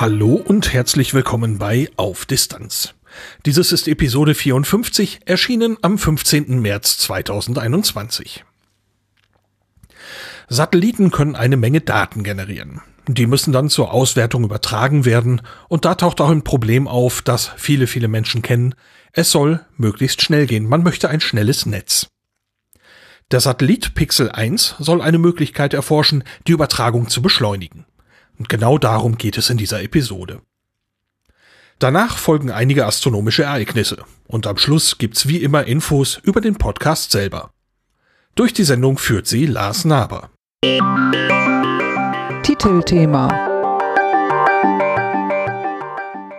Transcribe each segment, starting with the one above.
Hallo und herzlich willkommen bei Auf Distanz. Dieses ist Episode 54, erschienen am 15. März 2021. Satelliten können eine Menge Daten generieren. Die müssen dann zur Auswertung übertragen werden und da taucht auch ein Problem auf, das viele, viele Menschen kennen. Es soll möglichst schnell gehen. Man möchte ein schnelles Netz. Der Satellit Pixel 1 soll eine Möglichkeit erforschen, die Übertragung zu beschleunigen. Und genau darum geht es in dieser Episode. Danach folgen einige astronomische Ereignisse und am Schluss gibt's wie immer Infos über den Podcast selber. Durch die Sendung führt sie Lars Naber. Titelthema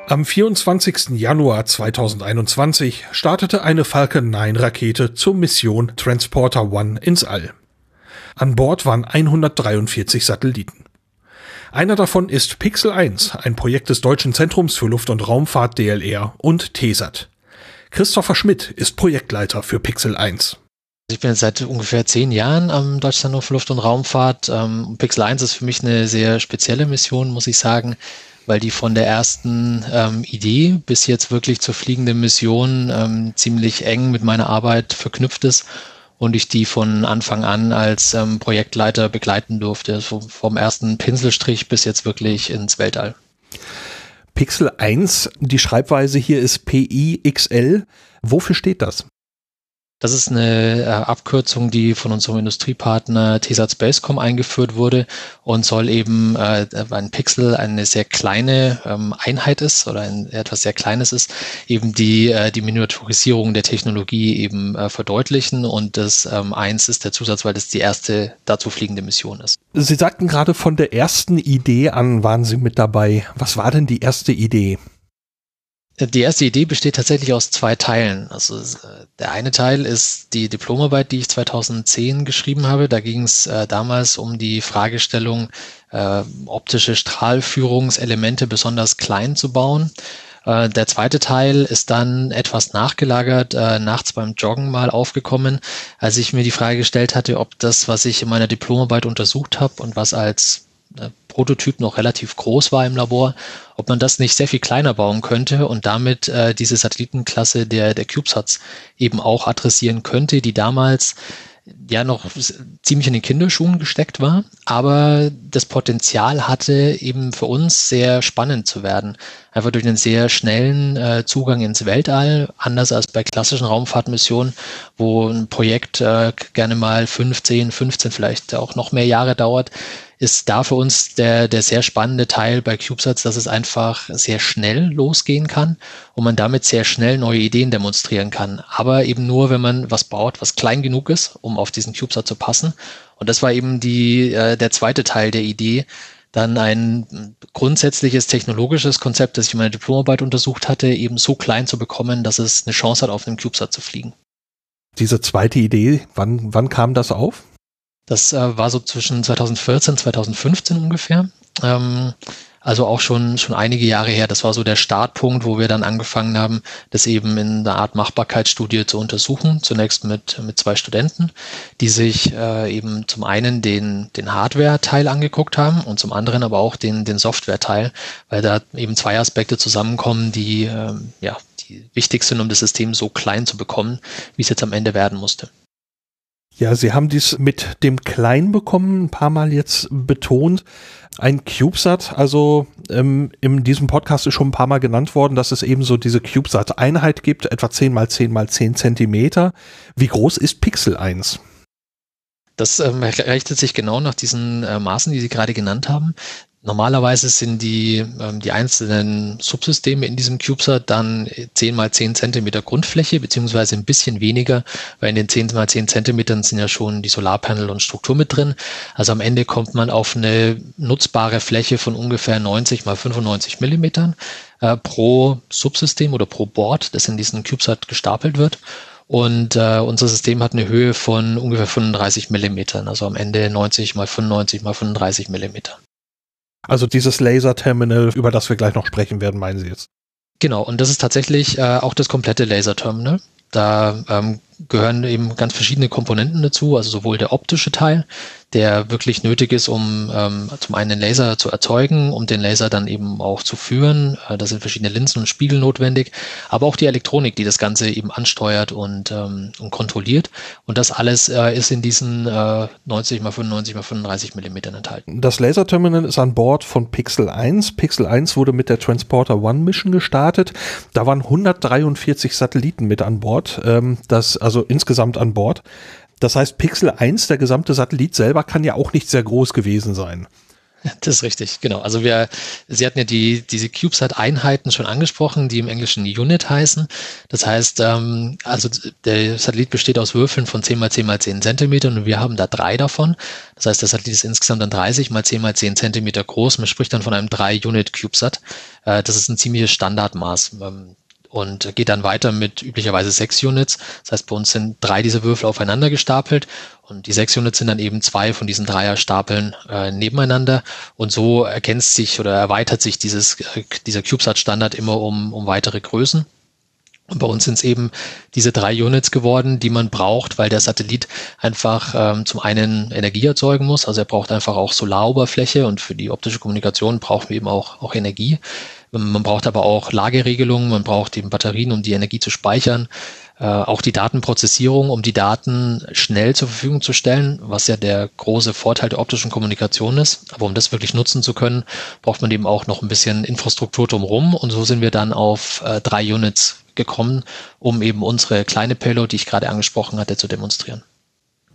Am 24. Januar 2021 startete eine Falcon 9 Rakete zur Mission Transporter One ins All. An Bord waren 143 Satelliten. Einer davon ist Pixel 1, ein Projekt des Deutschen Zentrums für Luft- und Raumfahrt DLR und TESAT. Christopher Schmidt ist Projektleiter für Pixel 1. Ich bin jetzt seit ungefähr zehn Jahren am Deutschen Zentrum für Luft- und Raumfahrt. Ähm, Pixel 1 ist für mich eine sehr spezielle Mission, muss ich sagen, weil die von der ersten ähm, Idee bis jetzt wirklich zur fliegenden Mission ähm, ziemlich eng mit meiner Arbeit verknüpft ist und ich die von Anfang an als ähm, Projektleiter begleiten durfte, so vom ersten Pinselstrich bis jetzt wirklich ins Weltall. Pixel 1, die Schreibweise hier ist PIXL. Wofür steht das? Das ist eine äh, Abkürzung, die von unserem Industriepartner TESAT Spacecom eingeführt wurde und soll eben äh, ein Pixel eine sehr kleine ähm, Einheit ist oder ein etwas sehr kleines ist, eben die äh, die Miniaturisierung der Technologie eben äh, verdeutlichen und das ähm, eins ist der Zusatz, weil das die erste dazu fliegende Mission ist. Sie sagten gerade von der ersten Idee an waren Sie mit dabei. Was war denn die erste Idee? Die erste Idee besteht tatsächlich aus zwei Teilen. Also der eine Teil ist die Diplomarbeit, die ich 2010 geschrieben habe. Da ging es äh, damals um die Fragestellung, äh, optische Strahlführungselemente besonders klein zu bauen. Äh, der zweite Teil ist dann etwas nachgelagert, äh, nachts beim Joggen mal aufgekommen, als ich mir die Frage gestellt hatte, ob das, was ich in meiner Diplomarbeit untersucht habe und was als äh, Prototyp noch relativ groß war im Labor, ob man das nicht sehr viel kleiner bauen könnte und damit äh, diese Satellitenklasse der, der CubeSats eben auch adressieren könnte, die damals ja noch ziemlich in den Kinderschuhen gesteckt war, aber das Potenzial hatte eben für uns sehr spannend zu werden. Einfach durch einen sehr schnellen äh, Zugang ins Weltall, anders als bei klassischen Raumfahrtmissionen, wo ein Projekt äh, gerne mal 15, 15, vielleicht auch noch mehr Jahre dauert, ist da für uns der, der sehr spannende Teil bei CubeSats, dass es einfach sehr schnell losgehen kann und man damit sehr schnell neue Ideen demonstrieren kann. Aber eben nur, wenn man was baut, was klein genug ist, um auf diesen CubeSat zu passen. Und das war eben die, äh, der zweite Teil der Idee, dann ein grundsätzliches technologisches Konzept, das ich in meiner Diplomarbeit untersucht hatte, eben so klein zu bekommen, dass es eine Chance hat, auf einem CubeSat zu fliegen. Diese zweite Idee, wann, wann kam das auf? Das äh, war so zwischen 2014, 2015 ungefähr. Ähm, also auch schon, schon einige Jahre her. Das war so der Startpunkt, wo wir dann angefangen haben, das eben in einer Art Machbarkeitsstudie zu untersuchen. Zunächst mit, mit zwei Studenten, die sich äh, eben zum einen den, den Hardware-Teil angeguckt haben und zum anderen aber auch den, den Software-Teil, weil da eben zwei Aspekte zusammenkommen, die, ähm, ja, die wichtig sind, um das System so klein zu bekommen, wie es jetzt am Ende werden musste. Ja, Sie haben dies mit dem Klein bekommen, ein paar Mal jetzt betont. Ein CubeSat, also ähm, in diesem Podcast ist schon ein paar Mal genannt worden, dass es eben so diese CubeSat-Einheit gibt, etwa 10 mal 10 mal 10 Zentimeter. Wie groß ist Pixel 1? Das ähm, richtet sich genau nach diesen äh, Maßen, die Sie gerade genannt haben. Normalerweise sind die, ähm, die einzelnen Subsysteme in diesem CubeSat dann 10 mal 10 Zentimeter Grundfläche, beziehungsweise ein bisschen weniger, weil in den 10 mal 10 Zentimetern sind ja schon die Solarpanel und Struktur mit drin. Also am Ende kommt man auf eine nutzbare Fläche von ungefähr 90 mal 95 Millimetern äh, pro Subsystem oder pro Board, das in diesen CubeSat gestapelt wird. Und äh, unser System hat eine Höhe von ungefähr 35 Millimetern, also am Ende 90 mal 95 mal 35 Millimeter. Also dieses Laser-Terminal, über das wir gleich noch sprechen werden, meinen Sie jetzt? Genau, und das ist tatsächlich äh, auch das komplette Laser-Terminal. Da ähm, gehören eben ganz verschiedene Komponenten dazu, also sowohl der optische Teil, der wirklich nötig ist, um ähm, zum einen den Laser zu erzeugen, um den Laser dann eben auch zu führen. Äh, da sind verschiedene Linsen und Spiegel notwendig, aber auch die Elektronik, die das Ganze eben ansteuert und, ähm, und kontrolliert. Und das alles äh, ist in diesen äh, 90 x 95 x 35 Millimetern enthalten. Das Laserterminal ist an Bord von Pixel 1. Pixel 1 wurde mit der Transporter One Mission gestartet. Da waren 143 Satelliten mit an Bord. Ähm, das, also insgesamt an Bord. Das heißt, Pixel 1, der gesamte Satellit selber, kann ja auch nicht sehr groß gewesen sein. Das ist richtig, genau. Also wir, Sie hatten ja die, diese CubeSat-Einheiten schon angesprochen, die im Englischen Unit heißen. Das heißt, ähm, also der Satellit besteht aus Würfeln von 10 mal 10 mal 10 Zentimetern und wir haben da drei davon. Das heißt, der Satellit ist insgesamt dann 30 mal 10 mal 10 Zentimeter groß. Man spricht dann von einem 3-Unit-CubeSat. Äh, das ist ein ziemliches Standardmaß. Ähm, und geht dann weiter mit üblicherweise sechs Units. Das heißt, bei uns sind drei dieser Würfel aufeinander gestapelt und die sechs Units sind dann eben zwei von diesen Dreierstapeln äh, nebeneinander und so ergänzt sich oder erweitert sich dieses, äh, dieser CubeSat-Standard immer um, um weitere Größen. Und bei uns sind es eben diese drei Units geworden, die man braucht, weil der Satellit einfach ähm, zum einen Energie erzeugen muss. Also er braucht einfach auch Solaroberfläche und für die optische Kommunikation brauchen wir eben auch, auch Energie. Man braucht aber auch Lageregelungen, man braucht eben Batterien, um die Energie zu speichern, äh, auch die Datenprozessierung, um die Daten schnell zur Verfügung zu stellen, was ja der große Vorteil der optischen Kommunikation ist. Aber um das wirklich nutzen zu können, braucht man eben auch noch ein bisschen Infrastruktur drumherum. Und so sind wir dann auf äh, drei Units gekommen, um eben unsere kleine Payload, die ich gerade angesprochen hatte, zu demonstrieren.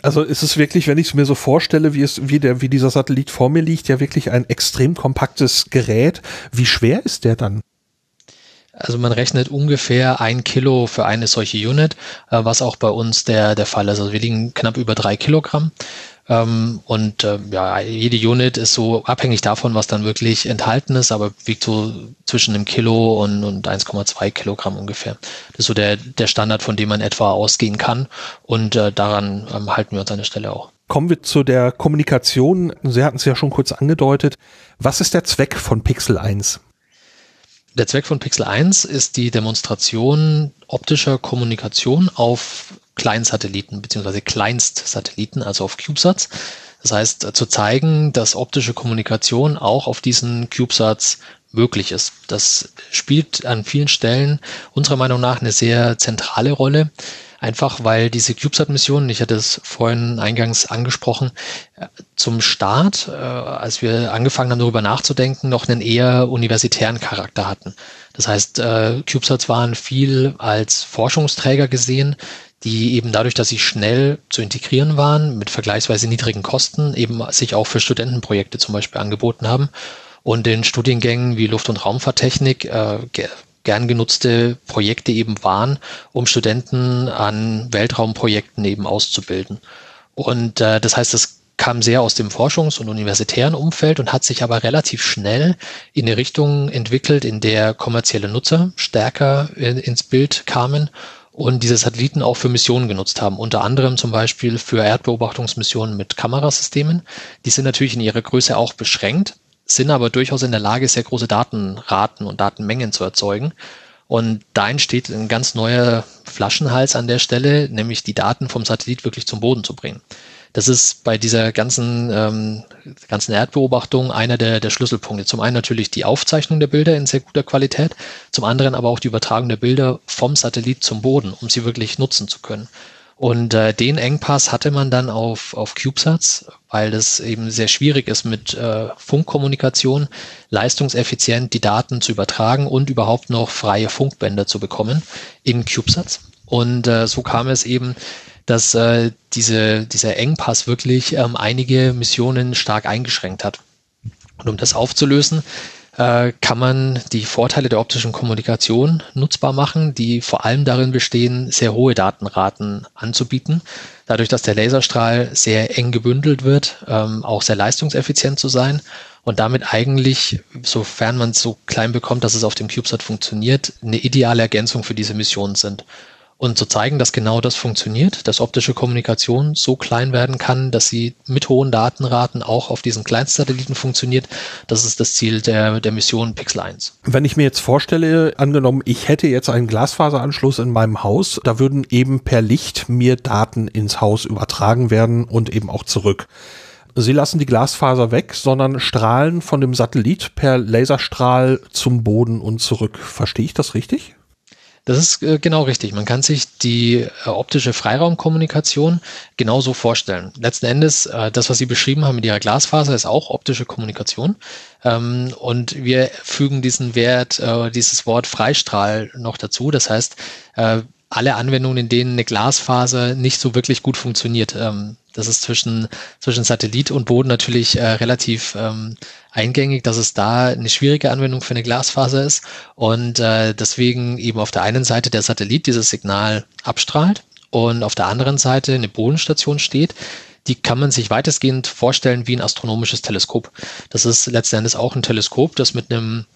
Also ist es wirklich, wenn ich es mir so vorstelle, wie es, wie der, wie dieser Satellit vor mir liegt, ja wirklich ein extrem kompaktes Gerät. Wie schwer ist der dann? Also man rechnet ungefähr ein Kilo für eine solche Unit, äh, was auch bei uns der, der Fall ist. Also wir liegen knapp über drei Kilogramm. Ähm, und äh, ja, jede Unit ist so abhängig davon, was dann wirklich enthalten ist, aber wiegt so zwischen einem Kilo und, und 1,2 Kilogramm ungefähr. Das ist so der, der Standard, von dem man etwa ausgehen kann. Und äh, daran ähm, halten wir uns an der Stelle auch. Kommen wir zu der Kommunikation. Sie hatten es ja schon kurz angedeutet. Was ist der Zweck von Pixel 1? Der Zweck von Pixel 1 ist die Demonstration optischer Kommunikation auf Kleinsatelliten bzw. Kleinstsatelliten, also auf CubeSats. Das heißt, zu zeigen, dass optische Kommunikation auch auf diesen CubeSats möglich ist. Das spielt an vielen Stellen unserer Meinung nach eine sehr zentrale Rolle. Einfach weil diese CubeSat-Missionen, ich hatte es vorhin eingangs angesprochen, zum Start, äh, als wir angefangen haben, darüber nachzudenken, noch einen eher universitären Charakter hatten. Das heißt, äh, CubeSats waren viel als Forschungsträger gesehen, die eben dadurch, dass sie schnell zu integrieren waren, mit vergleichsweise niedrigen Kosten, eben sich auch für Studentenprojekte zum Beispiel angeboten haben und in Studiengängen wie Luft- und Raumfahrttechnik äh, gern genutzte Projekte eben waren, um Studenten an Weltraumprojekten eben auszubilden. Und äh, das heißt, das kam sehr aus dem Forschungs- und universitären Umfeld und hat sich aber relativ schnell in eine Richtung entwickelt, in der kommerzielle Nutzer stärker in, ins Bild kamen und diese Satelliten auch für Missionen genutzt haben, unter anderem zum Beispiel für Erdbeobachtungsmissionen mit Kamerasystemen. Die sind natürlich in ihrer Größe auch beschränkt, sind aber durchaus in der Lage, sehr große Datenraten und Datenmengen zu erzeugen. Und da entsteht ein ganz neuer Flaschenhals an der Stelle, nämlich die Daten vom Satellit wirklich zum Boden zu bringen. Das ist bei dieser ganzen, ähm, ganzen Erdbeobachtung einer der, der Schlüsselpunkte. Zum einen natürlich die Aufzeichnung der Bilder in sehr guter Qualität, zum anderen aber auch die Übertragung der Bilder vom Satellit zum Boden, um sie wirklich nutzen zu können. Und äh, den Engpass hatte man dann auf, auf CubeSats, weil es eben sehr schwierig ist, mit äh, Funkkommunikation leistungseffizient die Daten zu übertragen und überhaupt noch freie Funkbänder zu bekommen in CubeSats. Und äh, so kam es eben, dass äh, diese, dieser Engpass wirklich ähm, einige Missionen stark eingeschränkt hat. Und um das aufzulösen, äh, kann man die Vorteile der optischen Kommunikation nutzbar machen, die vor allem darin bestehen, sehr hohe Datenraten anzubieten. Dadurch, dass der Laserstrahl sehr eng gebündelt wird, ähm, auch sehr leistungseffizient zu sein und damit eigentlich, sofern man es so klein bekommt, dass es auf dem CubeSat funktioniert, eine ideale Ergänzung für diese Mission sind und zu zeigen, dass genau das funktioniert, dass optische Kommunikation so klein werden kann, dass sie mit hohen Datenraten auch auf diesen Kleinstsatelliten funktioniert. Das ist das Ziel der, der Mission Pixel 1. Wenn ich mir jetzt vorstelle, angenommen, ich hätte jetzt einen Glasfaseranschluss in meinem Haus, da würden eben per Licht mir Daten ins Haus übertragen werden und eben auch zurück. Sie lassen die Glasfaser weg, sondern strahlen von dem Satellit per Laserstrahl zum Boden und zurück. Verstehe ich das richtig? Das ist äh, genau richtig. Man kann sich die äh, optische Freiraumkommunikation genauso vorstellen. Letzten Endes, äh, das, was Sie beschrieben haben mit Ihrer Glasfaser, ist auch optische Kommunikation. Ähm, und wir fügen diesen Wert, dieses Wort Freistrahl noch dazu. Das heißt, alle Anwendungen, in denen eine Glasfaser nicht so wirklich gut funktioniert. Ähm, das ist zwischen, zwischen Satellit und Boden natürlich äh, relativ ähm, eingängig, dass es da eine schwierige Anwendung für eine Glasfaser ist und äh, deswegen eben auf der einen Seite der Satellit dieses Signal abstrahlt und auf der anderen Seite eine Bodenstation steht, die kann man sich weitestgehend vorstellen wie ein astronomisches Teleskop. Das ist letzten Endes auch ein Teleskop, das mit einem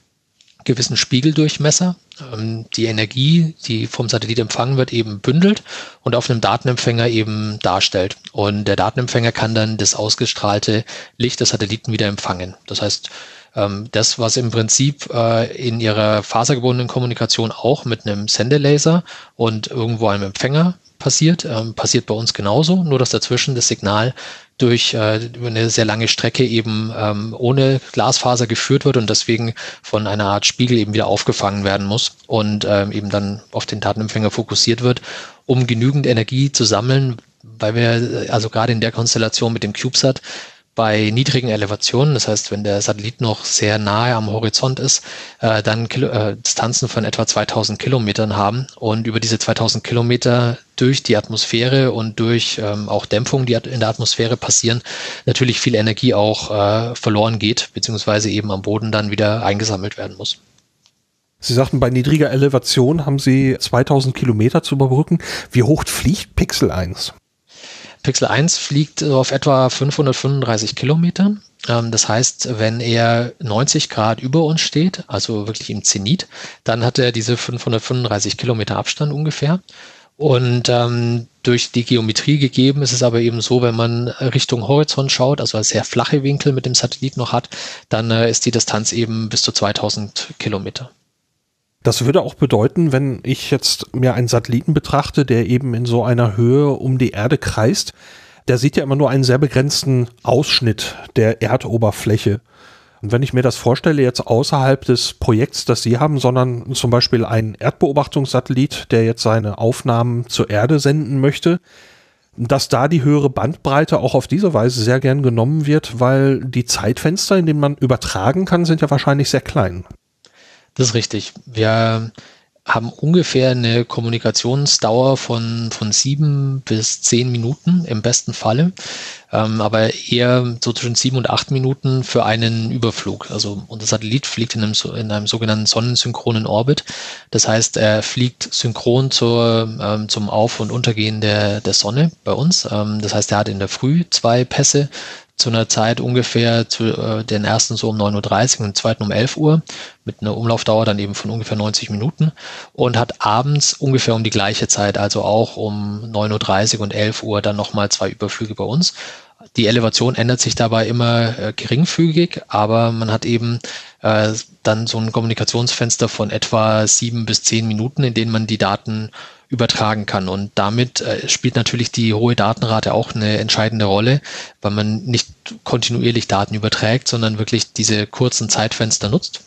gewissen Spiegeldurchmesser ähm, die Energie, die vom Satellit empfangen wird, eben bündelt und auf einem Datenempfänger eben darstellt. Und der Datenempfänger kann dann das ausgestrahlte Licht des Satelliten wieder empfangen. Das heißt, das, was im Prinzip äh, in ihrer fasergebundenen Kommunikation auch mit einem Sendelaser und irgendwo einem Empfänger passiert, ähm, passiert bei uns genauso, nur dass dazwischen das Signal durch äh, eine sehr lange Strecke eben ähm, ohne Glasfaser geführt wird und deswegen von einer Art Spiegel eben wieder aufgefangen werden muss und ähm, eben dann auf den Datenempfänger fokussiert wird, um genügend Energie zu sammeln, weil wir äh, also gerade in der Konstellation mit dem CubeSat bei niedrigen Elevationen, das heißt, wenn der Satellit noch sehr nahe am Horizont ist, äh, dann Kilo, äh, Distanzen von etwa 2000 Kilometern haben und über diese 2000 Kilometer durch die Atmosphäre und durch ähm, auch Dämpfung, die in der Atmosphäre passieren, natürlich viel Energie auch äh, verloren geht, beziehungsweise eben am Boden dann wieder eingesammelt werden muss. Sie sagten, bei niedriger Elevation haben Sie 2000 Kilometer zu überbrücken. Wie hoch fliegt Pixel 1? Pixel 1 fliegt auf etwa 535 Kilometer. Ähm, das heißt, wenn er 90 Grad über uns steht, also wirklich im Zenit, dann hat er diese 535 Kilometer Abstand ungefähr. Und ähm, durch die Geometrie gegeben ist es aber eben so, wenn man Richtung Horizont schaut, also sehr flache Winkel mit dem Satellit noch hat, dann äh, ist die Distanz eben bis zu 2000 Kilometer. Das würde auch bedeuten, wenn ich jetzt mir einen Satelliten betrachte, der eben in so einer Höhe um die Erde kreist, der sieht ja immer nur einen sehr begrenzten Ausschnitt der Erdoberfläche. Und wenn ich mir das vorstelle, jetzt außerhalb des Projekts, das Sie haben, sondern zum Beispiel ein Erdbeobachtungssatellit, der jetzt seine Aufnahmen zur Erde senden möchte, dass da die höhere Bandbreite auch auf diese Weise sehr gern genommen wird, weil die Zeitfenster, in denen man übertragen kann, sind ja wahrscheinlich sehr klein. Das ist richtig. Wir haben ungefähr eine Kommunikationsdauer von, von sieben bis zehn Minuten im besten Falle, ähm, aber eher so zwischen sieben und acht Minuten für einen Überflug. Also unser Satellit fliegt in einem, in einem sogenannten sonnensynchronen Orbit. Das heißt, er fliegt synchron zur, ähm, zum Auf- und Untergehen der, der Sonne bei uns. Ähm, das heißt, er hat in der Früh zwei Pässe zu einer Zeit ungefähr zu äh, den ersten so um 9.30 Uhr und den zweiten um 11 Uhr mit einer Umlaufdauer dann eben von ungefähr 90 Minuten und hat abends ungefähr um die gleiche Zeit, also auch um 9.30 Uhr und 11 Uhr dann nochmal zwei Überflüge bei uns. Die Elevation ändert sich dabei immer äh, geringfügig, aber man hat eben äh, dann so ein Kommunikationsfenster von etwa sieben bis zehn Minuten, in denen man die Daten übertragen kann. Und damit äh, spielt natürlich die hohe Datenrate auch eine entscheidende Rolle, weil man nicht kontinuierlich Daten überträgt, sondern wirklich diese kurzen Zeitfenster nutzt.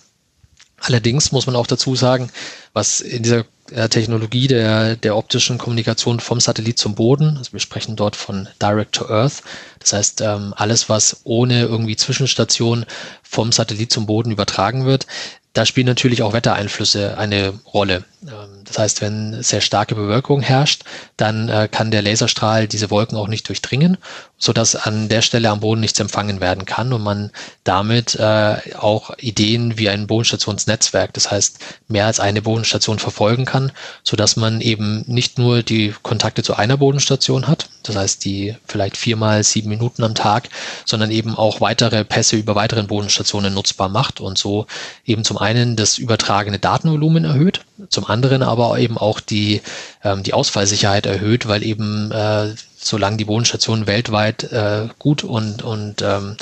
Allerdings muss man auch dazu sagen, was in dieser äh, Technologie der, der optischen Kommunikation vom Satellit zum Boden, also wir sprechen dort von Direct to Earth, das heißt ähm, alles, was ohne irgendwie Zwischenstation vom Satellit zum Boden übertragen wird, da spielen natürlich auch Wettereinflüsse eine Rolle. Ähm, das heißt, wenn sehr starke Bewölkung herrscht, dann äh, kann der Laserstrahl diese Wolken auch nicht durchdringen, so dass an der Stelle am Boden nichts empfangen werden kann und man damit äh, auch Ideen wie ein Bodenstationsnetzwerk, das heißt mehr als eine Bodenstation verfolgen kann, so dass man eben nicht nur die Kontakte zu einer Bodenstation hat, das heißt die vielleicht viermal sieben Minuten am Tag, sondern eben auch weitere Pässe über weiteren Bodenstationen nutzbar macht und so eben zum einen das übertragene Datenvolumen erhöht, zum anderen aber eben auch die, ähm, die Ausfallsicherheit erhöht, weil eben äh, solange die Bodenstationen weltweit äh, gut und, und ähm,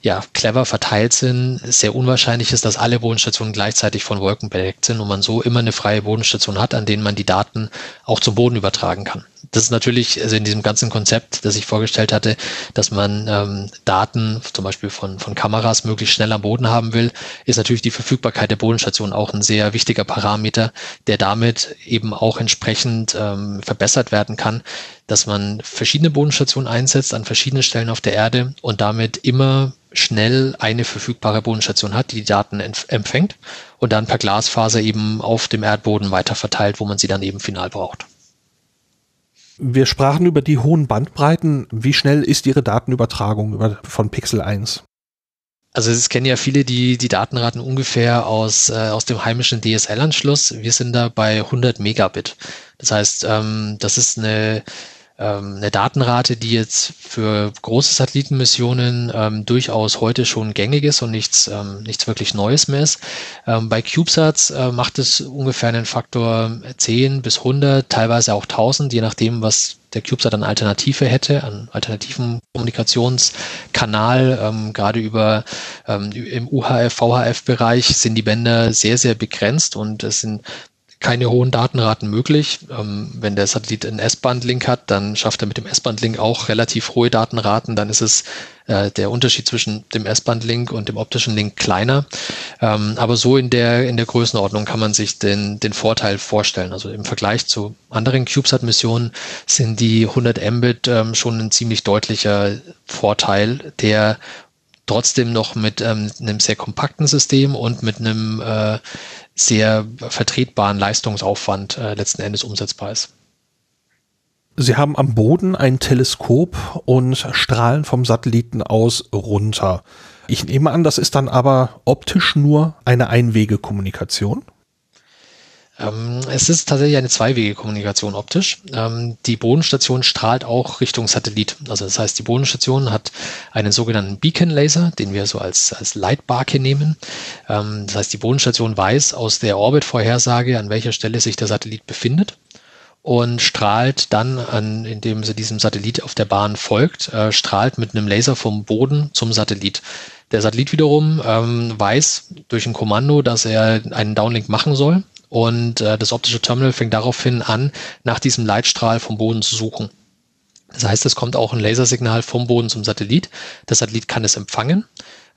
ja, clever verteilt sind, sehr unwahrscheinlich ist, dass alle Bodenstationen gleichzeitig von Wolken bedeckt sind und man so immer eine freie Bodenstation hat, an denen man die Daten auch zum Boden übertragen kann. Das ist natürlich also in diesem ganzen Konzept, das ich vorgestellt hatte, dass man ähm, Daten zum Beispiel von, von Kameras möglichst schnell am Boden haben will, ist natürlich die Verfügbarkeit der Bodenstation auch ein sehr wichtiger Parameter, der damit eben auch entsprechend ähm, verbessert werden kann, dass man verschiedene Bodenstationen einsetzt an verschiedenen Stellen auf der Erde und damit immer schnell eine verfügbare Bodenstation hat, die die Daten empfängt und dann per Glasfaser eben auf dem Erdboden weiter verteilt, wo man sie dann eben final braucht. Wir sprachen über die hohen Bandbreiten. Wie schnell ist Ihre Datenübertragung von Pixel 1? Also es kennen ja viele die, die Datenraten ungefähr aus, äh, aus dem heimischen DSL-Anschluss. Wir sind da bei 100 Megabit. Das heißt, ähm, das ist eine ähm, eine Datenrate, die jetzt für große Satellitenmissionen ähm, durchaus heute schon gängig ist und nichts, ähm, nichts wirklich Neues mehr ist. Ähm, bei CubeSats äh, macht es ungefähr einen Faktor 10 bis 100, teilweise auch 1000, je nachdem, was der CubeSat an Alternative hätte, an alternativen Kommunikationskanal, ähm, gerade über ähm, im UHF, VHF-Bereich sind die Bänder sehr, sehr begrenzt und es sind keine hohen Datenraten möglich. Ähm, wenn der Satellit einen S-Band-Link hat, dann schafft er mit dem S-Band-Link auch relativ hohe Datenraten. Dann ist es äh, der Unterschied zwischen dem S-Band-Link und dem optischen Link kleiner. Ähm, aber so in der, in der Größenordnung kann man sich den, den Vorteil vorstellen. Also im Vergleich zu anderen CubeSat-Missionen sind die 100 Mbit ähm, schon ein ziemlich deutlicher Vorteil, der trotzdem noch mit ähm, einem sehr kompakten System und mit einem äh, sehr vertretbaren Leistungsaufwand äh, letzten Endes umsetzbar ist. Sie haben am Boden ein Teleskop und strahlen vom Satelliten aus runter. Ich nehme an, das ist dann aber optisch nur eine Einwegekommunikation. Ähm, es ist tatsächlich eine Zweiwege-Kommunikation optisch. Ähm, die Bodenstation strahlt auch Richtung Satellit. Also das heißt, die Bodenstation hat einen sogenannten Beacon-Laser, den wir so als, als Leitbarke nehmen. Ähm, das heißt, die Bodenstation weiß aus der Orbit-Vorhersage, an welcher Stelle sich der Satellit befindet und strahlt dann, an, indem sie diesem Satellit auf der Bahn folgt, äh, strahlt mit einem Laser vom Boden zum Satellit. Der Satellit wiederum ähm, weiß durch ein Kommando, dass er einen Downlink machen soll und äh, das optische Terminal fängt daraufhin an, nach diesem Leitstrahl vom Boden zu suchen. Das heißt, es kommt auch ein Lasersignal vom Boden zum Satellit. Der Satellit kann es empfangen,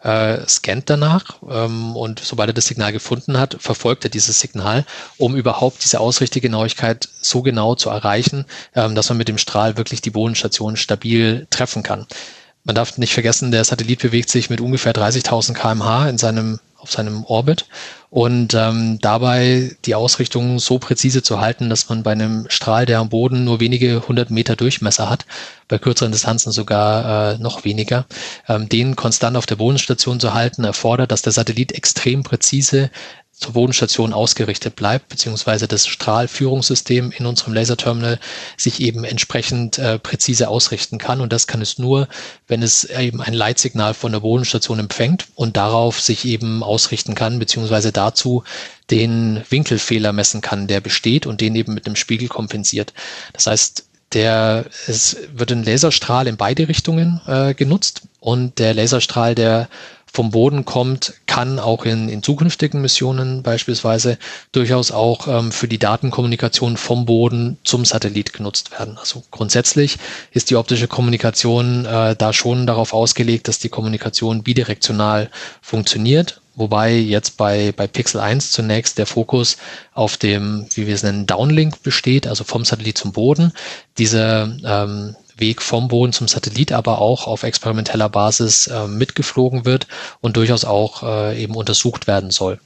äh, scannt danach ähm, und sobald er das Signal gefunden hat, verfolgt er dieses Signal, um überhaupt diese Ausrichtegenauigkeit so genau zu erreichen, ähm, dass man mit dem Strahl wirklich die Bodenstation stabil treffen kann. Man darf nicht vergessen, der Satellit bewegt sich mit ungefähr 30.000 kmh in seinem auf seinem Orbit. Und ähm, dabei die Ausrichtung so präzise zu halten, dass man bei einem Strahl, der am Boden nur wenige hundert Meter Durchmesser hat, bei kürzeren Distanzen sogar äh, noch weniger, ähm, den konstant auf der Bodenstation zu halten, erfordert, dass der Satellit extrem präzise zur Bodenstation ausgerichtet bleibt, beziehungsweise das Strahlführungssystem in unserem Laserterminal sich eben entsprechend äh, präzise ausrichten kann. Und das kann es nur, wenn es eben ein Leitsignal von der Bodenstation empfängt und darauf sich eben ausrichten kann, beziehungsweise dazu den Winkelfehler messen kann, der besteht und den eben mit einem Spiegel kompensiert. Das heißt, der, es wird ein Laserstrahl in beide Richtungen äh, genutzt und der Laserstrahl, der vom Boden kommt, kann auch in, in zukünftigen Missionen beispielsweise durchaus auch ähm, für die Datenkommunikation vom Boden zum Satellit genutzt werden. Also grundsätzlich ist die optische Kommunikation äh, da schon darauf ausgelegt, dass die Kommunikation bidirektional funktioniert Wobei jetzt bei, bei Pixel 1 zunächst der Fokus auf dem, wie wir es nennen, Downlink besteht, also vom Satellit zum Boden. Diese, ähm, Weg vom Boden zum Satellit, aber auch auf experimenteller Basis äh, mitgeflogen wird und durchaus auch äh, eben untersucht werden soll.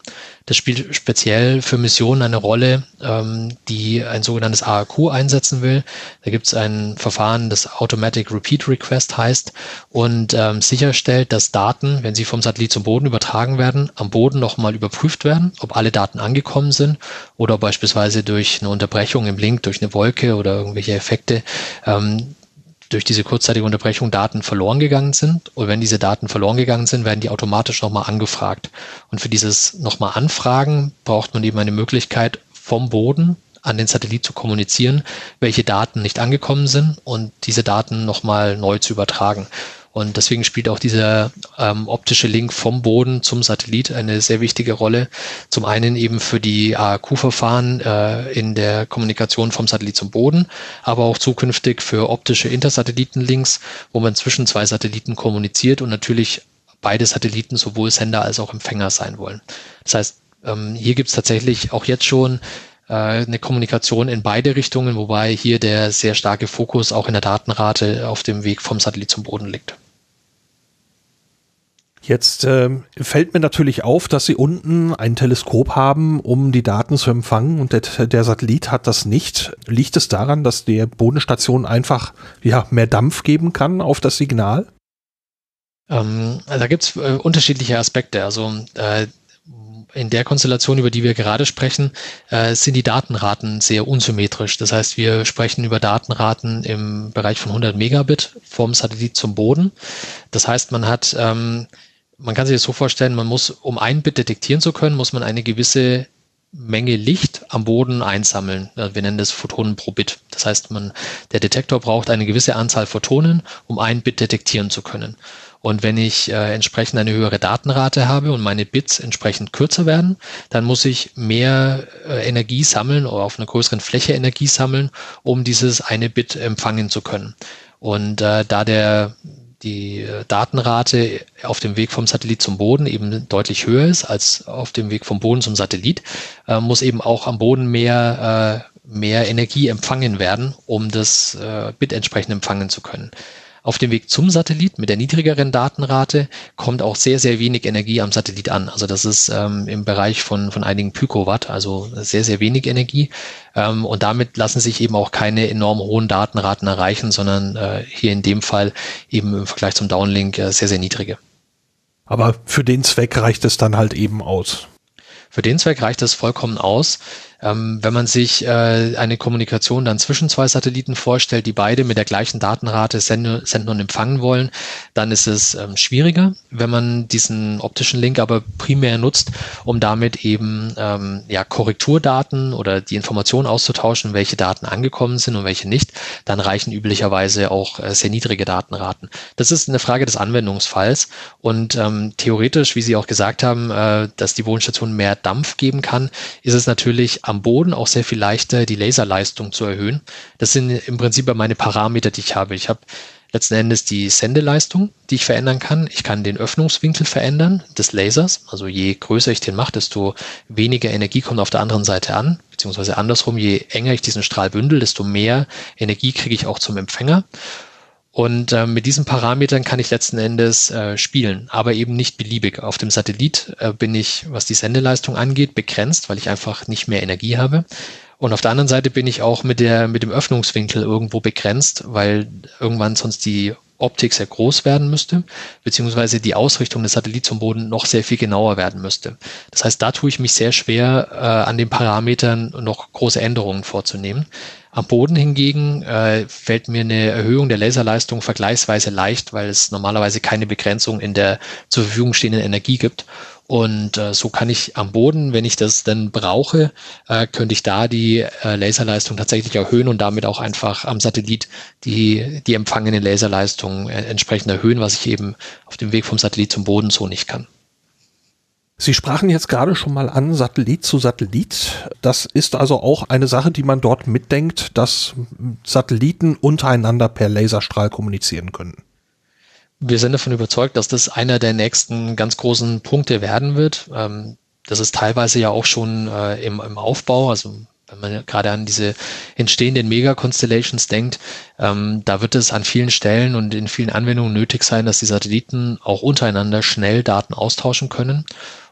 Das spielt speziell für Missionen eine Rolle, ähm, die ein sogenanntes ARQ einsetzen will. Da gibt es ein Verfahren, das Automatic Repeat Request heißt und ähm, sicherstellt, dass Daten, wenn sie vom Satellit zum Boden übertragen werden, am Boden nochmal überprüft werden, ob alle Daten angekommen sind oder beispielsweise durch eine Unterbrechung im Link, durch eine Wolke oder irgendwelche Effekte ähm, durch diese kurzzeitige Unterbrechung Daten verloren gegangen sind. Und wenn diese Daten verloren gegangen sind, werden die automatisch nochmal angefragt. Und für dieses nochmal Anfragen braucht man eben eine Möglichkeit vom Boden an den Satellit zu kommunizieren, welche Daten nicht angekommen sind und diese Daten nochmal neu zu übertragen. Und deswegen spielt auch dieser ähm, optische Link vom Boden zum Satellit eine sehr wichtige Rolle. Zum einen eben für die ARQ-Verfahren äh, in der Kommunikation vom Satellit zum Boden, aber auch zukünftig für optische Intersatellitenlinks, wo man zwischen zwei Satelliten kommuniziert und natürlich beide Satelliten sowohl Sender als auch Empfänger sein wollen. Das heißt, ähm, hier gibt es tatsächlich auch jetzt schon äh, eine Kommunikation in beide Richtungen, wobei hier der sehr starke Fokus auch in der Datenrate auf dem Weg vom Satellit zum Boden liegt. Jetzt äh, fällt mir natürlich auf, dass sie unten ein Teleskop haben, um die Daten zu empfangen und der, der, Satellit hat das nicht. Liegt es daran, dass der Bodenstation einfach ja, mehr Dampf geben kann auf das Signal? Ähm, da gibt es äh, unterschiedliche Aspekte. Also äh, in der Konstellation, über die wir gerade sprechen, äh, sind die Datenraten sehr unsymmetrisch. Das heißt, wir sprechen über Datenraten im Bereich von 100 Megabit vom Satellit zum Boden. Das heißt, man hat ähm, man kann sich das so vorstellen, man muss, um ein Bit detektieren zu können, muss man eine gewisse Menge Licht am Boden einsammeln. Wir nennen das Photonen pro Bit. Das heißt, man, der Detektor braucht eine gewisse Anzahl Photonen, um ein Bit detektieren zu können. Und wenn ich äh, entsprechend eine höhere Datenrate habe und meine Bits entsprechend kürzer werden, dann muss ich mehr äh, Energie sammeln oder auf einer größeren Fläche Energie sammeln, um dieses eine Bit empfangen zu können. Und äh, da der die äh, Datenrate auf dem Weg vom Satellit zum Boden eben deutlich höher ist als auf dem Weg vom Boden zum Satellit, äh, muss eben auch am Boden mehr, äh, mehr Energie empfangen werden, um das äh, Bit entsprechend empfangen zu können. Auf dem Weg zum Satellit mit der niedrigeren Datenrate kommt auch sehr, sehr wenig Energie am Satellit an. Also das ist ähm, im Bereich von, von einigen Picowatt, also sehr, sehr wenig Energie. Ähm, und damit lassen sich eben auch keine enorm hohen Datenraten erreichen, sondern äh, hier in dem Fall eben im Vergleich zum Downlink äh, sehr, sehr niedrige. Aber für den Zweck reicht es dann halt eben aus. Für den Zweck reicht es vollkommen aus. Ähm, wenn man sich äh, eine Kommunikation dann zwischen zwei Satelliten vorstellt, die beide mit der gleichen Datenrate senden, senden und empfangen wollen, dann ist es ähm, schwieriger. Wenn man diesen optischen Link aber primär nutzt, um damit eben ähm, ja, Korrekturdaten oder die Informationen auszutauschen, welche Daten angekommen sind und welche nicht, dann reichen üblicherweise auch äh, sehr niedrige Datenraten. Das ist eine Frage des Anwendungsfalls und ähm, theoretisch, wie Sie auch gesagt haben, äh, dass die Bodenstation mehr Dampf geben kann, ist es natürlich am Boden auch sehr viel leichter, die Laserleistung zu erhöhen. Das sind im Prinzip meine Parameter, die ich habe. Ich habe letzten Endes die Sendeleistung, die ich verändern kann. Ich kann den Öffnungswinkel verändern des Lasers. Also je größer ich den mache, desto weniger Energie kommt auf der anderen Seite an. Beziehungsweise andersrum, je enger ich diesen Strahl bündel, desto mehr Energie kriege ich auch zum Empfänger. Und äh, mit diesen Parametern kann ich letzten Endes äh, spielen, aber eben nicht beliebig. Auf dem Satellit äh, bin ich, was die Sendeleistung angeht, begrenzt, weil ich einfach nicht mehr Energie habe. Und auf der anderen Seite bin ich auch mit der, mit dem Öffnungswinkel irgendwo begrenzt, weil irgendwann sonst die Optik sehr groß werden müsste, beziehungsweise die Ausrichtung des Satellits zum Boden noch sehr viel genauer werden müsste. Das heißt, da tue ich mich sehr schwer, äh, an den Parametern noch große Änderungen vorzunehmen. Am Boden hingegen äh, fällt mir eine Erhöhung der Laserleistung vergleichsweise leicht, weil es normalerweise keine Begrenzung in der zur Verfügung stehenden Energie gibt. Und äh, so kann ich am Boden, wenn ich das dann brauche, äh, könnte ich da die äh, Laserleistung tatsächlich erhöhen und damit auch einfach am Satellit die, die empfangene Laserleistung äh, entsprechend erhöhen, was ich eben auf dem Weg vom Satellit zum Boden so nicht kann. Sie sprachen jetzt gerade schon mal an, Satellit zu Satellit. Das ist also auch eine Sache, die man dort mitdenkt, dass Satelliten untereinander per Laserstrahl kommunizieren können. Wir sind davon überzeugt, dass das einer der nächsten ganz großen Punkte werden wird. Ähm, das ist teilweise ja auch schon äh, im, im Aufbau. Also wenn man gerade an diese entstehenden Mega-Constellations denkt, ähm, da wird es an vielen Stellen und in vielen Anwendungen nötig sein, dass die Satelliten auch untereinander schnell Daten austauschen können.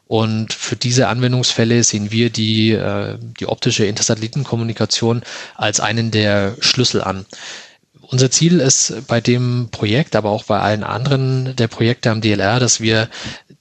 Und für diese Anwendungsfälle sehen wir die, äh, die optische Intersatellitenkommunikation als einen der Schlüssel an. Unser Ziel ist bei dem Projekt, aber auch bei allen anderen der Projekte am DLR, dass wir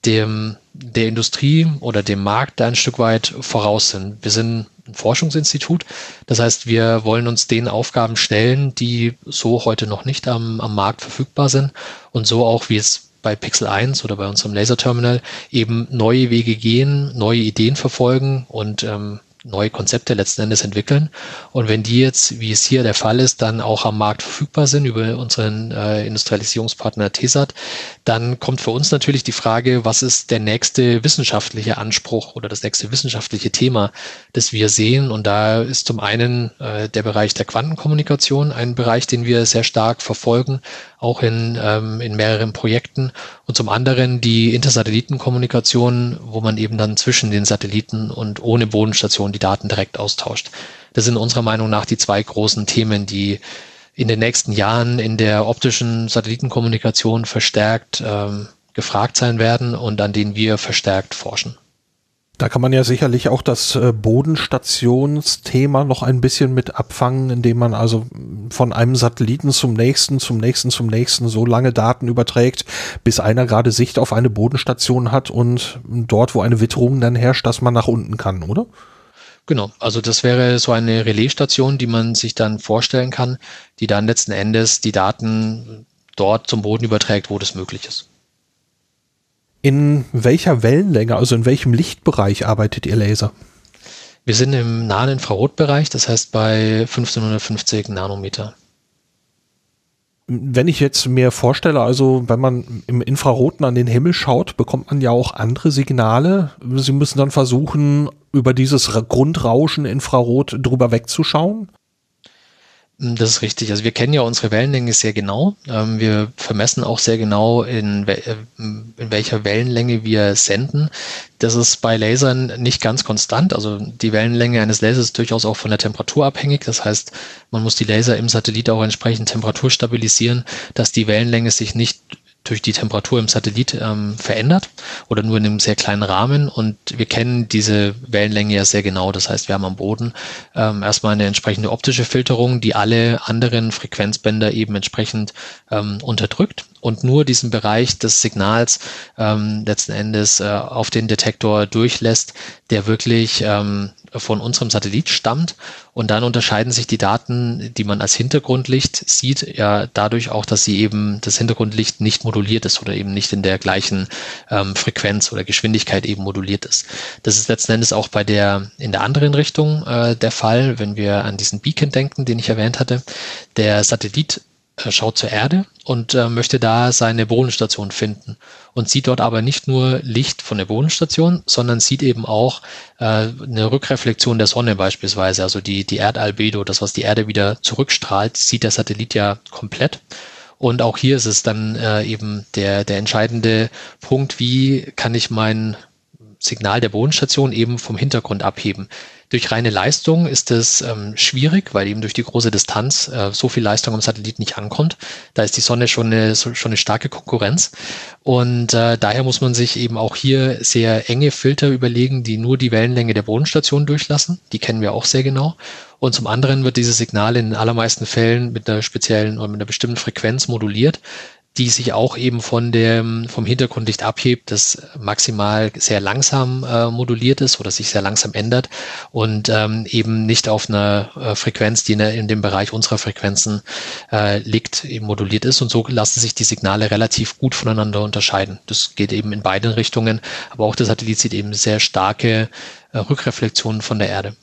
dem, der Industrie oder dem Markt da ein Stück weit voraus sind. Wir sind ein Forschungsinstitut. Das heißt, wir wollen uns den Aufgaben stellen, die so heute noch nicht am, am Markt verfügbar sind und so auch, wie es bei Pixel 1 oder bei unserem Laserterminal eben neue Wege gehen, neue Ideen verfolgen und ähm, neue Konzepte letzten Endes entwickeln. Und wenn die jetzt, wie es hier der Fall ist, dann auch am Markt verfügbar sind über unseren äh, Industrialisierungspartner TESAT, dann kommt für uns natürlich die Frage, was ist der nächste wissenschaftliche Anspruch oder das nächste wissenschaftliche Thema, das wir sehen. Und da ist zum einen äh, der Bereich der Quantenkommunikation ein Bereich, den wir sehr stark verfolgen, auch in, ähm, in mehreren Projekten. Und zum anderen die Intersatellitenkommunikation, wo man eben dann zwischen den Satelliten und ohne Bodenstation die Daten direkt austauscht. Das sind unserer Meinung nach die zwei großen Themen, die in den nächsten Jahren in der optischen Satellitenkommunikation verstärkt ähm, gefragt sein werden und an denen wir verstärkt forschen. Da kann man ja sicherlich auch das äh, Bodenstationsthema noch ein bisschen mit abfangen, indem man also von einem Satelliten zum nächsten, zum nächsten, zum nächsten so lange Daten überträgt, bis einer gerade Sicht auf eine Bodenstation hat und dort, wo eine Witterung dann herrscht, dass man nach unten kann, oder? Genau, also das wäre so eine Relaisstation, die man sich dann vorstellen kann, die dann letzten Endes die Daten dort zum Boden überträgt, wo das möglich ist. In welcher Wellenlänge, also in welchem Lichtbereich arbeitet Ihr Laser? Wir sind im nahen Infrarotbereich, das heißt bei 1550 Nanometer. Wenn ich jetzt mir vorstelle, also wenn man im Infraroten an den Himmel schaut, bekommt man ja auch andere Signale. Sie müssen dann versuchen, über dieses Grundrauschen Infrarot drüber wegzuschauen. Das ist richtig. Also wir kennen ja unsere Wellenlänge sehr genau. Ähm, wir vermessen auch sehr genau, in, äh, in welcher Wellenlänge wir senden. Das ist bei Lasern nicht ganz konstant. Also die Wellenlänge eines Lasers ist durchaus auch von der Temperatur abhängig. Das heißt, man muss die Laser im Satellit auch entsprechend Temperatur stabilisieren, dass die Wellenlänge sich nicht durch die Temperatur im Satellit ähm, verändert oder nur in einem sehr kleinen Rahmen. Und wir kennen diese Wellenlänge ja sehr genau. Das heißt, wir haben am Boden ähm, erstmal eine entsprechende optische Filterung, die alle anderen Frequenzbänder eben entsprechend ähm, unterdrückt und nur diesen Bereich des Signals ähm, letzten Endes äh, auf den Detektor durchlässt, der wirklich ähm, von unserem Satellit stammt. Und dann unterscheiden sich die Daten, die man als Hintergrundlicht sieht, ja dadurch auch, dass sie eben das Hintergrundlicht nicht moduliert ist oder eben nicht in der gleichen ähm, Frequenz oder Geschwindigkeit eben moduliert ist. Das ist letzten Endes auch bei der in der anderen Richtung äh, der Fall, wenn wir an diesen Beacon denken, den ich erwähnt hatte. Der Satellit schaut zur Erde und äh, möchte da seine Bodenstation finden und sieht dort aber nicht nur Licht von der Bodenstation, sondern sieht eben auch äh, eine Rückreflexion der Sonne beispielsweise, also die, die Erdalbedo, das, was die Erde wieder zurückstrahlt, sieht der Satellit ja komplett. Und auch hier ist es dann äh, eben der, der entscheidende Punkt, wie kann ich mein Signal der Bodenstation eben vom Hintergrund abheben. Durch reine Leistung ist es ähm, schwierig, weil eben durch die große Distanz äh, so viel Leistung am Satellit nicht ankommt. Da ist die Sonne schon eine, so, schon eine starke Konkurrenz. Und äh, daher muss man sich eben auch hier sehr enge Filter überlegen, die nur die Wellenlänge der Bodenstation durchlassen. Die kennen wir auch sehr genau. Und zum anderen wird dieses Signal in allermeisten Fällen mit einer speziellen oder mit einer bestimmten Frequenz moduliert, die sich auch eben von dem, vom Hintergrundlicht abhebt, das maximal sehr langsam äh, moduliert ist oder sich sehr langsam ändert und ähm, eben nicht auf einer äh, Frequenz, die in, in, dem Bereich unserer Frequenzen äh, liegt, eben moduliert ist. Und so lassen sich die Signale relativ gut voneinander unterscheiden. Das geht eben in beiden Richtungen, aber auch der Satellit sieht eben sehr starke äh, Rückreflexionen von der Erde.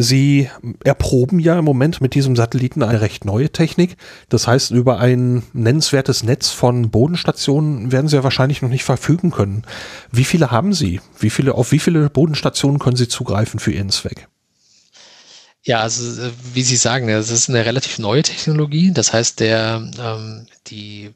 Sie erproben ja im Moment mit diesem Satelliten eine recht neue Technik. Das heißt, über ein nennenswertes Netz von Bodenstationen werden Sie ja wahrscheinlich noch nicht verfügen können. Wie viele haben Sie? Wie viele, auf wie viele Bodenstationen können Sie zugreifen für Ihren Zweck? Ja, also äh, wie Sie sagen, das ist eine relativ neue Technologie. Das heißt, der, ähm, die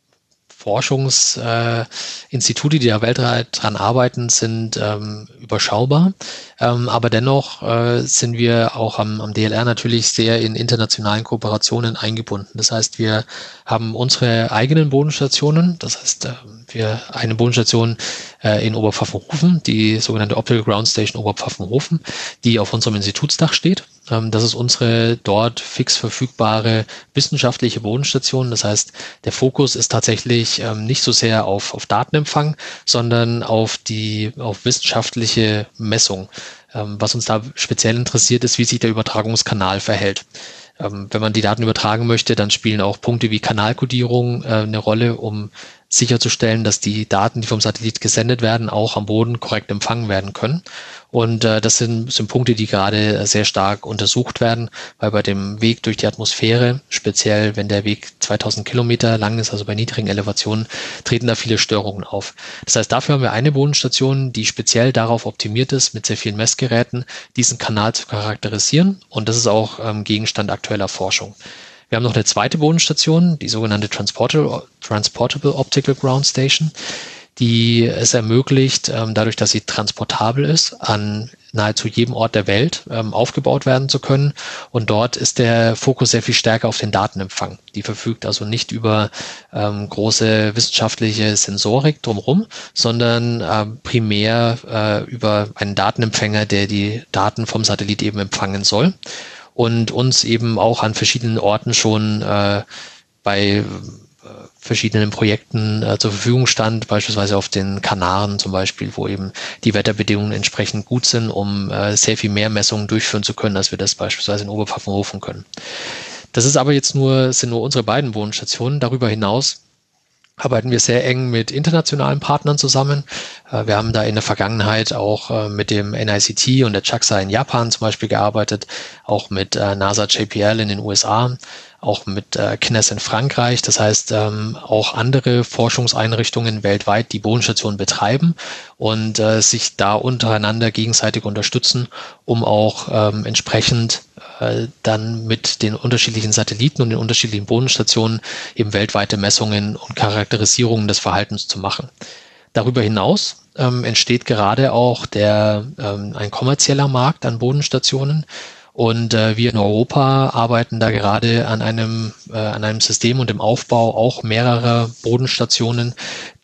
Forschungsinstitute, äh, die da weltweit dran arbeiten, sind ähm, überschaubar. Ähm, aber dennoch äh, sind wir auch am, am DLR natürlich sehr in internationalen Kooperationen eingebunden. Das heißt, wir haben unsere eigenen Bodenstationen. Das heißt, äh, wir eine Bodenstation äh, in Oberpfaffenhofen, die sogenannte Optical Ground Station Oberpfaffenhofen, die auf unserem Institutsdach steht. Ähm, das ist unsere dort fix verfügbare wissenschaftliche Bodenstation. Das heißt, der Fokus ist tatsächlich ähm, nicht so sehr auf, auf Datenempfang, sondern auf die auf wissenschaftliche Messung. Ähm, was uns da speziell interessiert, ist, wie sich der Übertragungskanal verhält. wenn man die Daten übertragen möchte, dann spielen auch Punkte wie Kanalkodierung äh, eine Rolle, um sicherzustellen, dass die Daten, die vom Satellit gesendet werden, auch am Boden korrekt empfangen werden können. Und äh, das sind, sind Punkte, die gerade sehr stark untersucht werden, weil bei dem Weg durch die Atmosphäre, speziell wenn der Weg 2000 Kilometer lang ist, also bei niedrigen Elevationen, treten da viele Störungen auf. Das heißt, dafür haben wir eine Bodenstation, die speziell darauf optimiert ist, mit sehr vielen Messgeräten diesen Kanal zu charakterisieren. Und das ist auch ähm, Gegenstand aktueller Forschung. Wir haben noch eine zweite Bodenstation, die sogenannte Transportable, Transportable Optical Ground Station, die es ermöglicht, ähm, dadurch, dass sie transportabel ist, an nahezu jedem Ort der Welt ähm, aufgebaut werden zu können. Und dort ist der Fokus sehr viel stärker auf den Datenempfang. Die verfügt also nicht über ähm, große wissenschaftliche Sensorik drumherum, sondern primär äh, über einen Datenempfänger, der die Daten vom Satellit eben empfangen soll und uns eben auch an verschiedenen Orten schon äh, bei verschiedenen Projekten äh, zur Verfügung stand, beispielsweise auf den Kanaren zum Beispiel, wo eben die Wetterbedingungen entsprechend gut sind, um äh, sehr viel mehr Messungen durchführen zu können, als wir das beispielsweise in Oberpfaffenhofen können. Das ist aber jetzt nur, sind nur unsere beiden Wohnstationen. Darüber hinaus arbeiten wir sehr eng mit internationalen Partnern zusammen. Äh, wir haben da in der Vergangenheit auch äh, mit dem NICT und der JAXA in Japan zum Beispiel gearbeitet, auch mit äh, NASA JPL in den USA, auch mit KNES in Frankreich. Das heißt, ähm, auch andere Forschungseinrichtungen weltweit, die Bodenstationen betreiben und sich da untereinander gegenseitig unterstützen, um auch ähm, entsprechend äh, dann mit den unterschiedlichen Satelliten und den unterschiedlichen Bodenstationen eben weltweite Messungen und Charakterisierungen des Verhaltens zu machen. Darüber hinaus ähm, entsteht gerade auch der, ähm, ein kommerzieller Markt an Bodenstationen, und äh, wir in Europa arbeiten da gerade an einem, äh, an einem System und im Aufbau auch mehrerer Bodenstationen,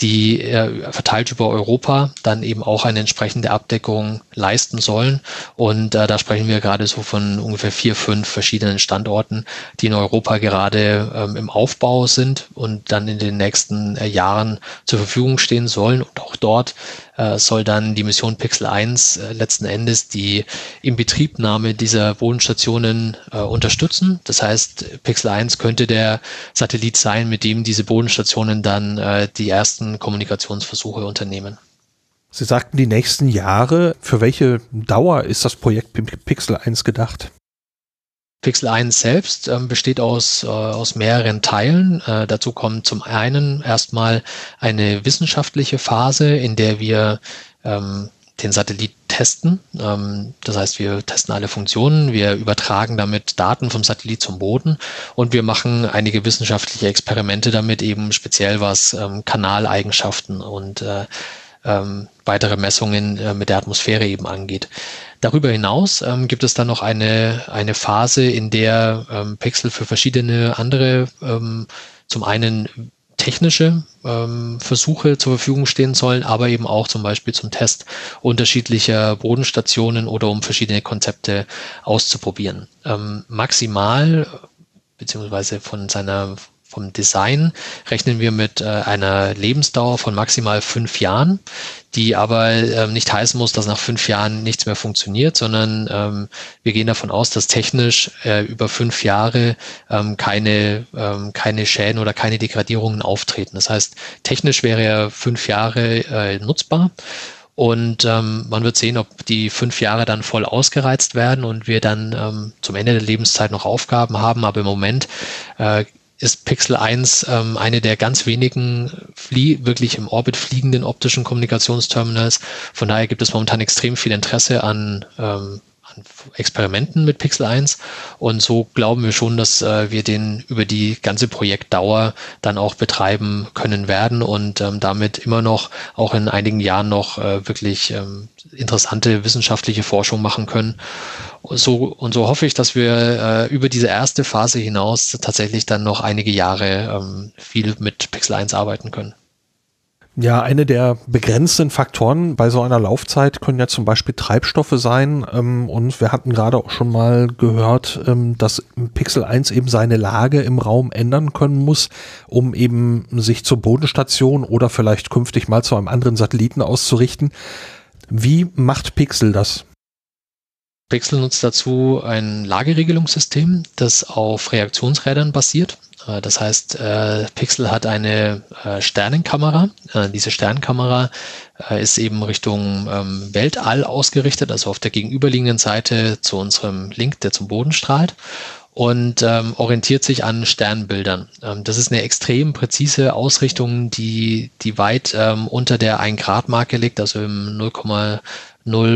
die äh, verteilt über Europa dann eben auch eine entsprechende Abdeckung leisten sollen. Und äh, da sprechen wir gerade so von ungefähr vier, fünf verschiedenen Standorten, die in Europa gerade ähm, im Aufbau sind und dann in den nächsten äh, Jahren zur Verfügung stehen sollen. Und auch dort äh, soll dann die Mission Pixel 1 äh, letzten Endes die Inbetriebnahme dieser Bodenstationen äh, unterstützen. Das heißt, Pixel 1 könnte der Satellit sein, mit dem diese Bodenstationen dann äh, die ersten Kommunikationsversuche unternehmen. Sie sagten die nächsten Jahre. Für welche Dauer ist das Projekt Pixel 1 gedacht? Pixel 1 selbst ähm, besteht aus, äh, aus mehreren Teilen. Äh, dazu kommt zum einen erstmal eine wissenschaftliche Phase, in der wir ähm, den Satellit testen. Ähm, das heißt, wir testen alle Funktionen, wir übertragen damit Daten vom Satellit zum Boden und wir machen einige wissenschaftliche Experimente damit, eben speziell was ähm, Kanaleigenschaften und äh, ähm, weitere Messungen äh, mit der Atmosphäre eben angeht. Darüber hinaus ähm, gibt es dann noch eine, eine Phase, in der ähm, Pixel für verschiedene andere, ähm, zum einen technische ähm, Versuche zur Verfügung stehen sollen, aber eben auch zum Beispiel zum Test unterschiedlicher Bodenstationen oder um verschiedene Konzepte auszuprobieren. Ähm, maximal beziehungsweise von seiner vom Design rechnen wir mit äh, einer Lebensdauer von maximal fünf Jahren, die aber ähm, nicht heißen muss, dass nach fünf Jahren nichts mehr funktioniert, sondern ähm, wir gehen davon aus, dass technisch äh, über fünf Jahre ähm, keine, ähm, keine Schäden oder keine Degradierungen auftreten. Das heißt, technisch wäre er fünf Jahre äh, nutzbar. Und ähm, man wird sehen, ob die fünf Jahre dann voll ausgereizt werden und wir dann ähm, zum Ende der Lebenszeit noch Aufgaben haben. Aber im Moment äh, ist Pixel 1 ähm, eine der ganz wenigen flie wirklich im Orbit fliegenden optischen Kommunikationsterminals. Von daher gibt es momentan extrem viel Interesse an, ähm, Experimenten mit Pixel 1 und so glauben wir schon, dass äh, wir den über die ganze Projektdauer dann auch betreiben können werden und ähm, damit immer noch auch in einigen Jahren noch äh, wirklich ähm, interessante wissenschaftliche Forschung machen können. So, und so hoffe ich, dass wir äh, über diese erste Phase hinaus tatsächlich dann noch einige Jahre ähm, viel mit Pixel 1 arbeiten können. Ja, eine der begrenzten Faktoren bei so einer Laufzeit können ja zum Beispiel Treibstoffe sein. Ähm, und wir hatten gerade auch schon mal gehört, ähm, dass Pixel 1 eben seine Lage im Raum ändern können muss, um eben sich zur Bodenstation oder vielleicht künftig mal zu einem anderen Satelliten auszurichten. Wie macht Pixel das? Pixel nutzt dazu ein Lageregelungssystem, das auf Reaktionsrädern basiert. Äh, das heißt, äh, Pixel hat eine äh, Sternenkamera. Diese Sternenkamera ist eben Richtung ähm, Weltall ausgerichtet, also auf der gegenüberliegenden Seite zu unserem Link, der zum Boden strahlt und ähm, orientiert sich an Sternbildern. Ähm, das ist eine extrem präzise Ausrichtung, die, die weit ähm, unter der 1-Grad-Marke liegt, also im 0,0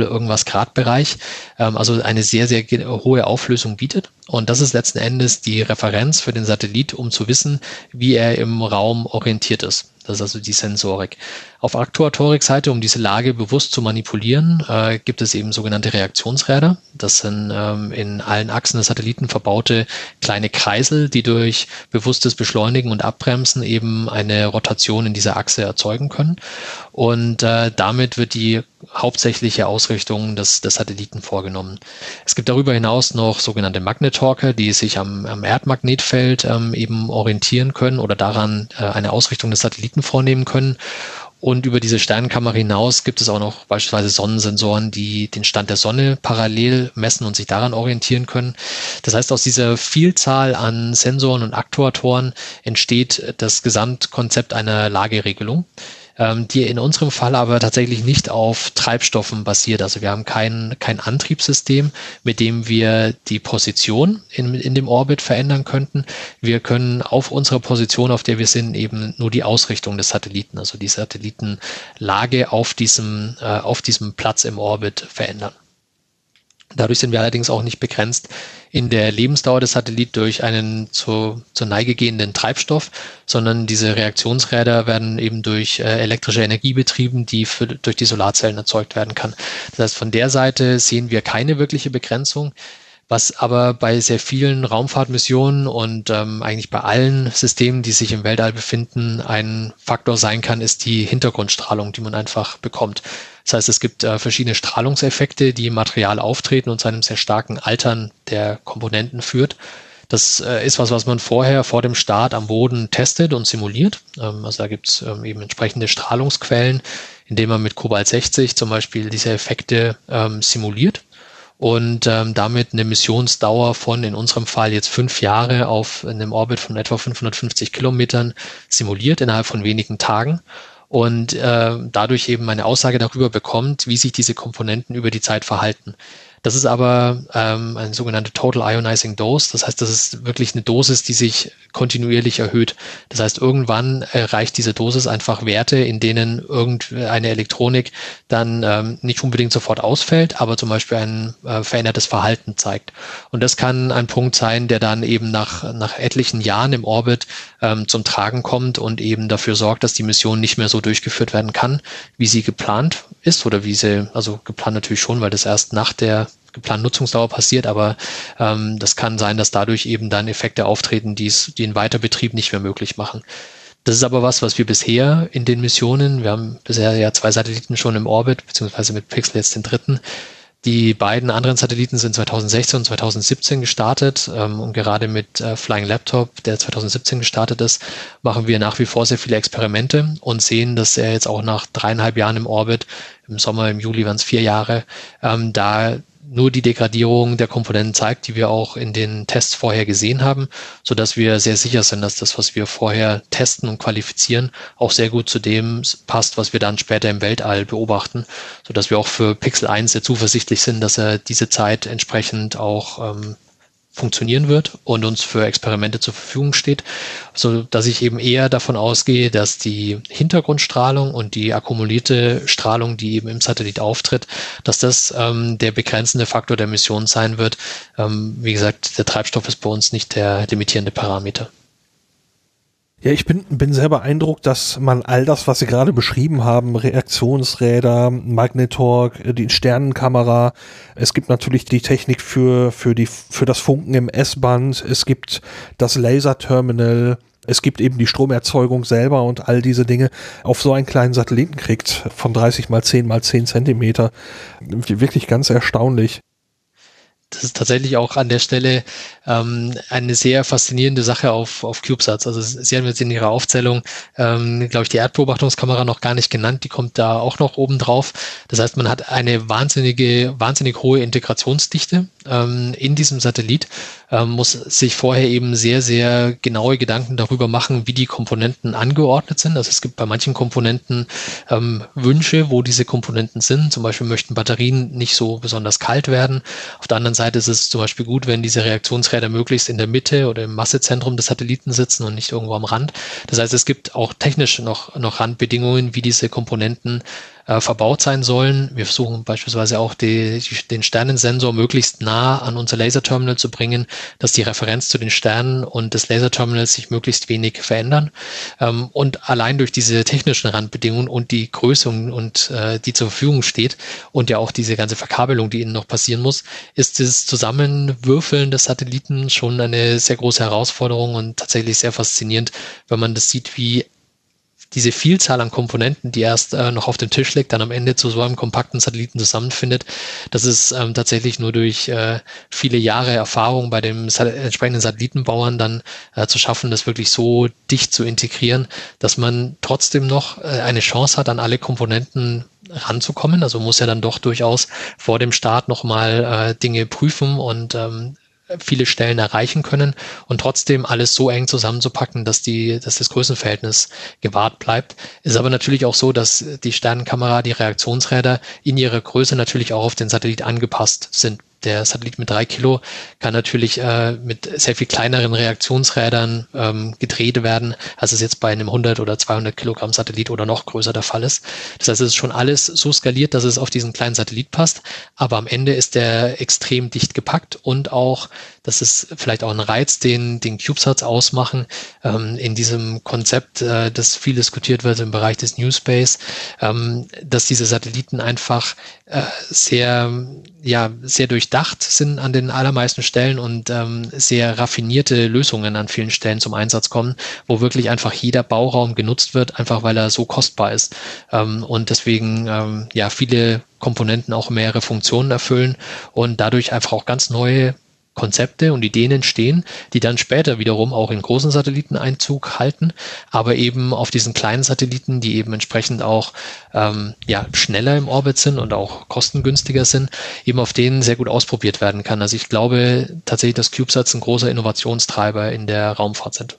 irgendwas Grad-Bereich, ähm, also eine sehr, sehr hohe Auflösung bietet. Und das ist letzten Endes die Referenz für den Satellit, um zu wissen, wie er im Raum orientiert ist. Das ist also die Sensorik. Auf Aktuatorik-Seite, um diese Lage bewusst zu manipulieren, äh, gibt es eben sogenannte Reaktionsräder. Das sind ähm, in allen Achsen des Satelliten verbaute kleine Kreisel, die durch bewusstes Beschleunigen und Abbremsen eben eine Rotation in dieser Achse erzeugen können. Und äh, damit wird die hauptsächliche Ausrichtung des, des Satelliten vorgenommen. Es gibt darüber hinaus noch sogenannte Magnetorker, die sich am, am Erdmagnetfeld ähm, eben orientieren können oder daran äh, eine Ausrichtung des Satelliten vornehmen können. Und über diese Sternenkammer hinaus gibt es auch noch beispielsweise Sonnensensoren, die den Stand der Sonne parallel messen und sich daran orientieren können. Das heißt, aus dieser Vielzahl an Sensoren und Aktuatoren entsteht das Gesamtkonzept einer Lageregelung ähm, die in unserem Fall aber tatsächlich nicht auf Treibstoffen basiert. Also wir haben kein, kein Antriebssystem, mit dem wir die Position in, in dem Orbit verändern könnten. Wir können auf unserer Position, auf der wir sind, eben nur die Ausrichtung des Satelliten, also die Satellitenlage auf diesem, äh, auf diesem Platz im Orbit verändern. Dadurch sind wir allerdings auch nicht begrenzt in der Lebensdauer des Satellit durch einen zu, zur Neige gehenden Treibstoff, sondern diese Reaktionsräder werden eben durch äh, elektrische Energie betrieben, die für, durch die Solarzellen erzeugt werden kann. Das heißt, von der Seite sehen wir keine wirkliche Begrenzung. Was aber bei sehr vielen Raumfahrtmissionen und ähm, eigentlich bei allen Systemen, die sich im Weltall befinden, ein Faktor sein kann, ist die Hintergrundstrahlung, die man einfach bekommt. Das heißt, es gibt äh, verschiedene Strahlungseffekte, die im Material auftreten und zu einem sehr starken Altern der Komponenten führt. Das äh, ist was, was man vorher vor dem Start am Boden testet und simuliert. Ähm, also da gibt es ähm, eben entsprechende Strahlungsquellen, indem man mit Kobalt 60 zum Beispiel diese Effekte ähm, simuliert und ähm, damit eine Missionsdauer von in unserem Fall jetzt fünf Jahre auf einem Orbit von etwa 550 Kilometern simuliert innerhalb von wenigen Tagen und äh, dadurch eben eine Aussage darüber bekommt, wie sich diese Komponenten über die Zeit verhalten. Das ist aber ähm, eine sogenannte Total Ionizing Dose. Das heißt, das ist wirklich eine Dosis, die sich kontinuierlich erhöht. Das heißt, irgendwann erreicht diese Dosis einfach Werte, in denen irgendeine Elektronik dann ähm, nicht unbedingt sofort ausfällt, aber zum Beispiel ein äh, verändertes Verhalten zeigt. Und das kann ein Punkt sein, der dann eben nach, nach etlichen Jahren im Orbit ähm, zum Tragen kommt und eben dafür sorgt, dass die Mission nicht mehr so durchgeführt werden kann, wie sie geplant ist oder wie sie, also geplant natürlich schon, weil das erst nach der geplanten Nutzungsdauer passiert, aber ähm, das kann sein, dass dadurch eben dann Effekte auftreten, die es den Weiterbetrieb nicht mehr möglich machen. Das ist aber was, was wir bisher in den Missionen, wir haben bisher ja zwei Satelliten schon im Orbit, beziehungsweise mit Pixel jetzt den dritten, die beiden anderen Satelliten sind 2016 und 2017 gestartet ähm, und gerade mit äh, Flying Laptop, der 2017 gestartet ist, machen wir nach wie vor sehr viele Experimente und sehen, dass er jetzt auch nach dreieinhalb Jahren im Orbit, im Sommer, im Juli waren es vier Jahre, ähm, da nur die Degradierung der Komponenten zeigt, die wir auch in den Tests vorher gesehen haben, so dass wir sehr sicher sind, dass das, was wir vorher testen und qualifizieren, auch sehr gut zu dem passt, was wir dann später im Weltall beobachten, so wir auch für Pixel 1 sehr zuversichtlich sind, dass er diese Zeit entsprechend auch ähm, funktionieren wird und uns für Experimente zur Verfügung steht, so dass ich eben eher davon ausgehe, dass die Hintergrundstrahlung und die akkumulierte Strahlung, die eben im Satellit auftritt, dass das ähm, der begrenzende Faktor der Mission sein wird. Ähm, wie gesagt, der Treibstoff ist bei uns nicht der limitierende Parameter. Ja, ich bin, bin sehr beeindruckt, dass man all das, was Sie gerade beschrieben haben, Reaktionsräder, Magnetorg, die Sternenkamera, es gibt natürlich die Technik für, für, die, für das Funken im S-Band, es gibt das Laserterminal, es gibt eben die Stromerzeugung selber und all diese Dinge auf so einen kleinen Satelliten kriegt von 30 mal 10 mal 10 Zentimeter. Wirklich ganz erstaunlich das ist tatsächlich auch an der Stelle ähm, eine sehr faszinierende Sache auf, auf CubeSats. Also Sie haben jetzt in Ihrer Aufzählung, ähm, glaube ich, die Erdbeobachtungskamera noch gar nicht genannt. Die kommt da auch noch oben drauf. Das heißt, man hat eine wahnsinnige, wahnsinnig hohe Integrationsdichte ähm, in diesem Satellit, ähm, muss sich vorher eben sehr, sehr genaue Gedanken darüber machen, wie die Komponenten angeordnet sind. Also es gibt bei manchen Komponenten ähm, Wünsche, wo diese Komponenten sind. Zum Beispiel möchten Batterien nicht so besonders kalt werden. Auf der anderen Seite ist es zum Beispiel gut, wenn diese Reaktionsräder möglichst in der Mitte oder im Massezentrum des Satelliten sitzen und nicht irgendwo am Rand. Das heißt, es gibt auch technisch noch, noch Randbedingungen, wie diese Komponenten äh, verbaut sein sollen. Wir versuchen beispielsweise auch die, die, den Sternensensor möglichst nah an unser Laserterminal zu bringen, dass die Referenz zu den Sternen und des Laserterminals sich möglichst wenig verändern. Ähm, und allein durch diese technischen Randbedingungen und die Größe und äh, die zur Verfügung steht und ja auch diese ganze Verkabelung, die ihnen noch passieren muss, ist das Zusammenwürfeln des Satelliten schon eine sehr große Herausforderung und tatsächlich sehr faszinierend, wenn man das sieht, wie diese Vielzahl an Komponenten, die erst äh, noch auf dem Tisch liegt, dann am Ende zu so einem kompakten Satelliten zusammenfindet, das ist ähm, tatsächlich nur durch äh, viele Jahre Erfahrung bei dem Sat entsprechenden Satellitenbauern dann äh, zu schaffen, das wirklich so dicht zu integrieren, dass man trotzdem noch äh, eine Chance hat, an alle Komponenten ranzukommen. Also muss ja dann doch durchaus vor dem Start nochmal äh, Dinge prüfen und ähm, viele Stellen erreichen können und trotzdem alles so eng zusammenzupacken, dass die, dass das Größenverhältnis gewahrt bleibt. Ist aber natürlich auch so, dass die Sternenkamera, die Reaktionsräder in ihrer Größe natürlich auch auf den Satellit angepasst sind der Satellit mit drei Kilo kann natürlich äh, mit sehr viel kleineren Reaktionsrädern ähm, gedreht werden, als es jetzt bei einem 100 oder 200 Kilogramm Satellit oder noch größer der Fall ist. Das heißt, es ist schon alles so skaliert, dass es auf diesen kleinen Satellit passt, aber am Ende ist der extrem dicht gepackt und auch, das ist vielleicht auch ein Reiz, den, den CubeSats ausmachen, ähm, in diesem Konzept, äh, das viel diskutiert wird im Bereich des New Space, ähm, dass diese Satelliten einfach äh, sehr, ja, sehr durchdacht sind an den allermeisten Stellen und ähm, sehr raffinierte Lösungen an vielen Stellen zum Einsatz kommen, wo wirklich einfach jeder Bauraum genutzt wird, einfach weil er so kostbar ist. Ähm, und deswegen ähm, ja viele Komponenten auch mehrere Funktionen erfüllen und dadurch einfach auch ganz neue Konzepte und Ideen entstehen, die dann später wiederum auch in großen Satelliten Einzug halten, aber eben auf diesen kleinen Satelliten, die eben entsprechend auch ähm, ja, schneller im Orbit sind und auch kostengünstiger sind, eben auf denen sehr gut ausprobiert werden kann. Also ich glaube tatsächlich, dass CubeSats ein großer Innovationstreiber in der Raumfahrt sind.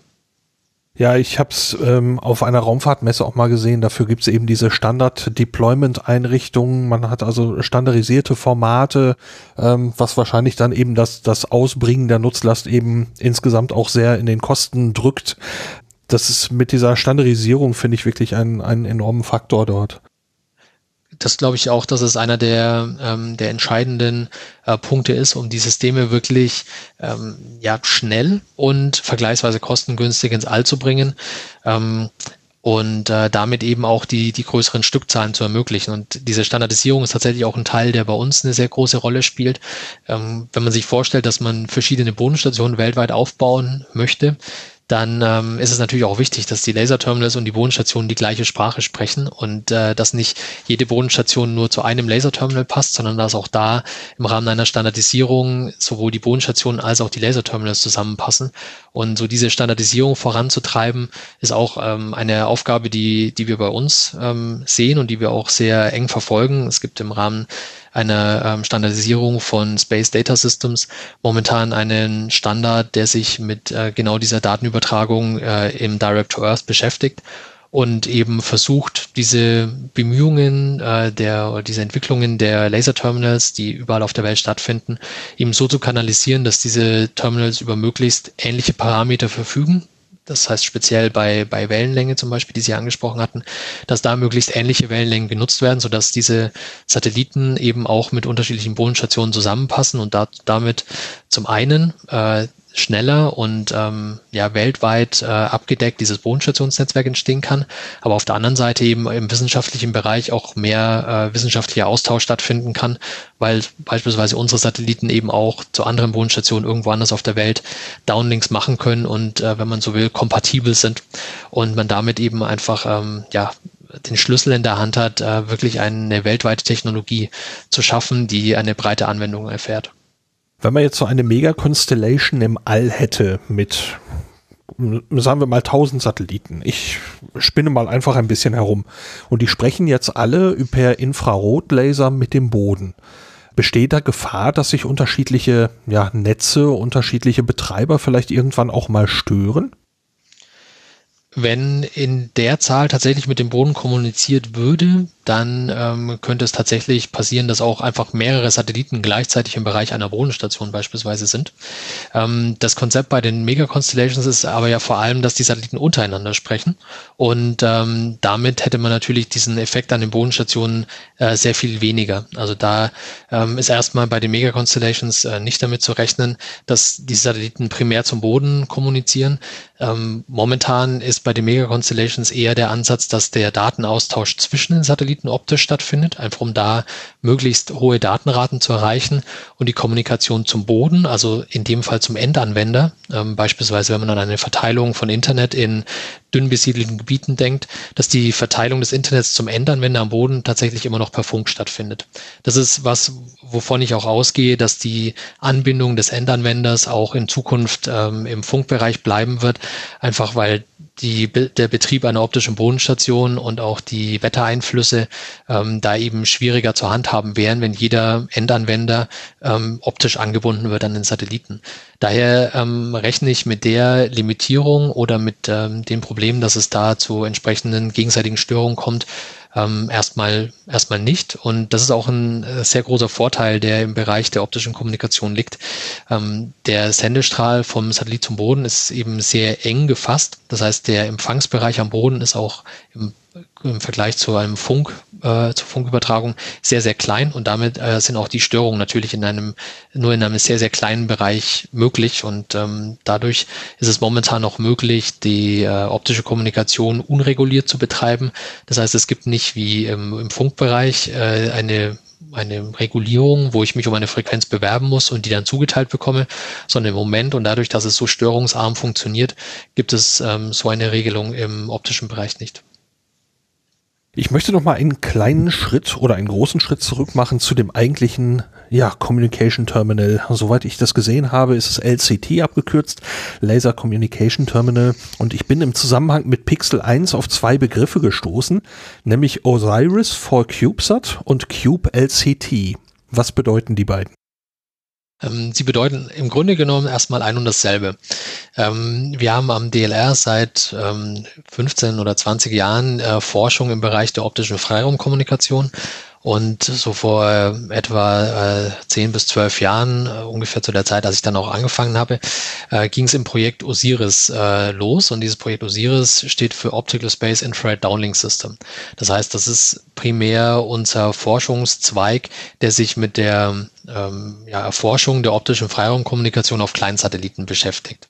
Ja, ich habe es ähm, auf einer Raumfahrtmesse auch mal gesehen. Dafür gibt es eben diese Standard-Deployment-Einrichtungen. Man hat also standardisierte Formate, ähm, was wahrscheinlich dann eben das, das Ausbringen der Nutzlast eben insgesamt auch sehr in den Kosten drückt. Das ist mit dieser Standardisierung, finde ich, wirklich einen, einen enormen Faktor dort das glaube ich auch, dass es einer der, ähm, der entscheidenden äh, Punkte ist, um die Systeme wirklich ähm, ja, schnell und vergleichsweise kostengünstig ins All zu bringen. Ähm, und äh, damit eben auch die, die größeren Stückzahlen zu ermöglichen. Und diese Standardisierung ist tatsächlich auch ein Teil, der bei uns eine sehr große Rolle spielt. Ähm, wenn man sich vorstellt, dass man verschiedene Bodenstationen weltweit aufbauen möchte, dann ähm, ist es natürlich auch wichtig, dass die Laserterminals und die Bodenstationen die gleiche Sprache sprechen und äh, dass nicht jede Bodenstation nur zu einem Laserterminal passt, sondern dass auch da im Rahmen einer Standardisierung sowohl die Bodenstationen als auch die Laserterminals zusammenpassen. Und so diese Standardisierung voranzutreiben, ist auch ähm, eine Aufgabe, die, die wir bei uns ähm, sehen und die wir auch sehr eng verfolgen. Es gibt im Rahmen einer ähm, Standardisierung von Space Data Systems momentan einen Standard, der sich mit äh, genau dieser Datenübertragung äh, im Direct to Earth beschäftigt. und eben versucht, diese Bemühungen äh, der diese Entwicklungen der Laserterminals, die überall auf der Welt stattfinden, eben so zu kanalisieren, dass diese Terminals über möglichst ähnliche Parameter verfügen. Das heißt speziell bei, bei Wellenlänge zum Beispiel, die Sie angesprochen hatten, dass da möglichst ähnliche Wellenlängen genutzt werden, sodass diese Satelliten eben auch mit unterschiedlichen Bodenstationen zusammenpassen und da, damit zum einen äh, schneller und ähm, ja weltweit äh, abgedeckt dieses Bodenstationsnetzwerk entstehen kann, aber auf der anderen Seite eben im wissenschaftlichen Bereich auch mehr äh, wissenschaftlicher Austausch stattfinden kann, weil beispielsweise unsere Satelliten eben auch zu anderen Bodenstationen irgendwo anders auf der Welt Downlinks machen können und äh, wenn man so will kompatibel sind und man damit eben einfach ähm, ja den Schlüssel in der Hand hat, äh, wirklich eine weltweite Technologie zu schaffen, die eine breite Anwendung erfährt. Wenn man jetzt so eine Mega-Constellation im All hätte mit, sagen wir mal, 1000 Satelliten, ich spinne mal einfach ein bisschen herum und die sprechen jetzt alle per Infrarotlaser mit dem Boden. Besteht da Gefahr, dass sich unterschiedliche ja, Netze, unterschiedliche Betreiber vielleicht irgendwann auch mal stören? Wenn in der Zahl tatsächlich mit dem Boden kommuniziert würde, dann ähm, könnte es tatsächlich passieren, dass auch einfach mehrere Satelliten gleichzeitig im Bereich einer Bodenstation beispielsweise sind. Ähm, das Konzept bei den Mega-Constellations ist aber ja vor allem, dass die Satelliten untereinander sprechen und ähm, damit hätte man natürlich diesen Effekt an den Bodenstationen äh, sehr viel weniger. Also da ähm, ist erstmal bei den Mega-Constellations äh, nicht damit zu rechnen, dass die Satelliten primär zum Boden kommunizieren. Ähm, momentan ist bei den Mega-Constellations eher der Ansatz, dass der Datenaustausch zwischen den Satelliten Satelliten optisch stattfindet, einfach um da möglichst hohe Datenraten zu erreichen und die Kommunikation zum Boden, also in dem Fall zum Endanwender, ähm, beispielsweise wenn man an eine Verteilung von Internet in dünn besiedelten Gebieten denkt, dass die Verteilung des Internets zum Endanwender am Boden tatsächlich immer noch per Funk stattfindet. Das ist was, wovon ich auch ausgehe, dass die Anbindung des Endanwenders auch in Zukunft ähm, im Funkbereich bleiben wird, einfach weil die, der Betrieb einer optischen Bodenstation und auch die Wettereinflüsse ähm, da eben schwieriger zu handhaben wären, wenn jeder Endanwender ähm, optisch angebunden wird an den Satelliten. Daher ähm, rechne ich mit der Limitierung oder mit ähm, dem Problem, dass es da zu entsprechenden gegenseitigen Störungen kommt, ähm, erstmal erstmal nicht. Und das ist auch ein äh, sehr großer Vorteil, der im Bereich der optischen Kommunikation liegt. Ähm, der Sendestrahl vom Satellit zum Boden ist eben sehr eng gefasst. Das heißt, der Empfangsbereich am Boden ist auch im im Vergleich zu einem Funk, äh, zur Funkübertragung sehr, sehr klein und damit äh, sind auch die Störungen natürlich in einem, nur in einem sehr, sehr kleinen Bereich möglich und ähm, dadurch ist es momentan noch möglich, die äh, optische Kommunikation unreguliert zu betreiben. Das heißt, es gibt nicht wie im, im Funkbereich äh, eine eine Regulierung, wo ich mich um eine Frequenz bewerben muss und die dann zugeteilt bekomme, sondern im Moment und dadurch, dass es so störungsarm funktioniert, gibt es ähm, so eine Regelung im optischen Bereich nicht. Ich möchte noch mal einen kleinen Schritt oder einen großen Schritt zurück machen zu dem eigentlichen ja, Communication Terminal. Soweit ich das gesehen habe, ist es LCT abgekürzt, Laser Communication Terminal. Und ich bin im Zusammenhang mit Pixel 1 auf zwei Begriffe gestoßen, nämlich Osiris for CubeSat und Cube LCT. Was bedeuten die beiden? Ähm, sie bedeuten im Grunde genommen erstmal ein und dasselbe. Ähm, wir haben am DLR seit 15 ähm, oder 20 Jahren äh, Forschung im Bereich der optischen Freiraumkommunikation und so vor äh, etwa äh, zehn bis zwölf Jahren, äh, ungefähr zu der Zeit, als ich dann auch angefangen habe, äh, ging es im Projekt Osiris los. Und dieses Projekt Osiris steht für Optical Space Infrared Downlink System. Das heißt, das ist primär unser Forschungszweig, der sich mit der ähm, ja, Erforschung der optischen Freiraumkommunikation auf Kleinsatelliten beschäftigt.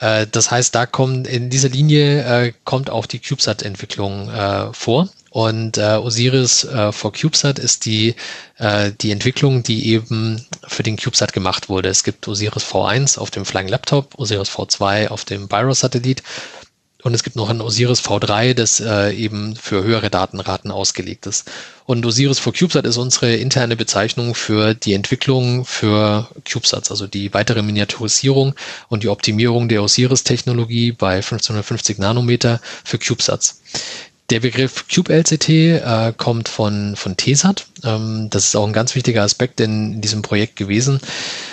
Das heißt, da kommt in dieser Linie äh, kommt auch die CubeSat-Entwicklung äh, vor. Und äh, Osiris äh, for CubeSat ist die, äh, die Entwicklung, die eben für den CubeSat gemacht wurde. Es gibt Osiris V1 auf dem Flying Laptop, Osiris V2 auf dem Biros-Satellit und es gibt noch ein Osiris V3, das äh, eben für höhere Datenraten ausgelegt ist. Und Osiris for CubeSat ist unsere interne Bezeichnung für die Entwicklung für CubeSats, also die weitere Miniaturisierung und die Optimierung der Osiris-Technologie bei 1550 Nanometer für CubeSats. Der Begriff CubeLCT äh, kommt von, von TESAT. Ähm, das ist auch ein ganz wichtiger Aspekt in, in diesem Projekt gewesen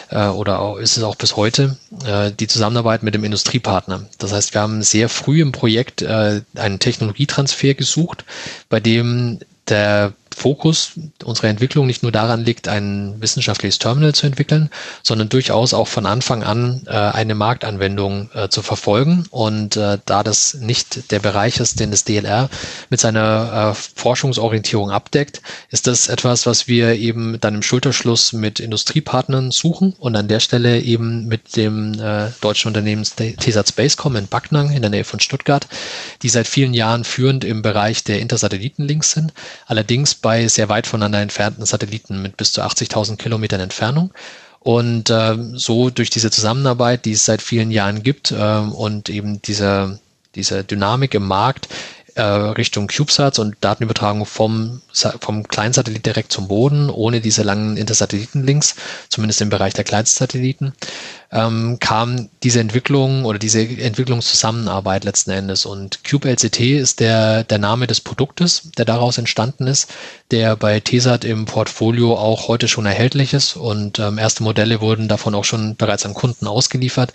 äh, oder auch, ist es auch bis heute, äh, die Zusammenarbeit mit dem Industriepartner. Das heißt, wir haben sehr früh im Projekt äh, einen Technologietransfer gesucht, bei dem der Fokus unserer Entwicklung nicht nur daran liegt, ein wissenschaftliches Terminal zu entwickeln, sondern durchaus auch von Anfang an äh, eine Marktanwendung äh, zu verfolgen. Und äh, da das nicht der Bereich ist, den das DLR mit seiner äh, Forschungsorientierung abdeckt, ist das etwas, was wir eben dann im Schulterschluss mit Industriepartnern suchen und an der Stelle eben mit dem äh, deutschen Unternehmen TESAT Spacecom in Backnang in der Nähe von Stuttgart, die seit vielen Jahren führend im Bereich der Intersatellitenlinks sind. Allerdings bei sehr weit voneinander entfernten Satelliten mit bis zu 80.000 Kilometern Entfernung. Und äh, so durch diese Zusammenarbeit, die es seit vielen Jahren gibt äh, und eben diese, diese Dynamik im Markt, äh, Richtung CubeSats und Datenübertragung vom, vom Kleinsatellit direkt zum Boden, ohne diese langen Intersatellitenlinks, zumindest im Bereich der Kleinstsatelliten, ähm, kam diese Entwicklung oder diese Entwicklungszusammenarbeit letzten Endes. Und CubeLCT ist der, der Name des Produktes, der daraus entstanden ist, der bei TESAT im Portfolio auch heute schon erhältlich ist und ähm, erste Modelle wurden davon auch schon bereits an Kunden ausgeliefert.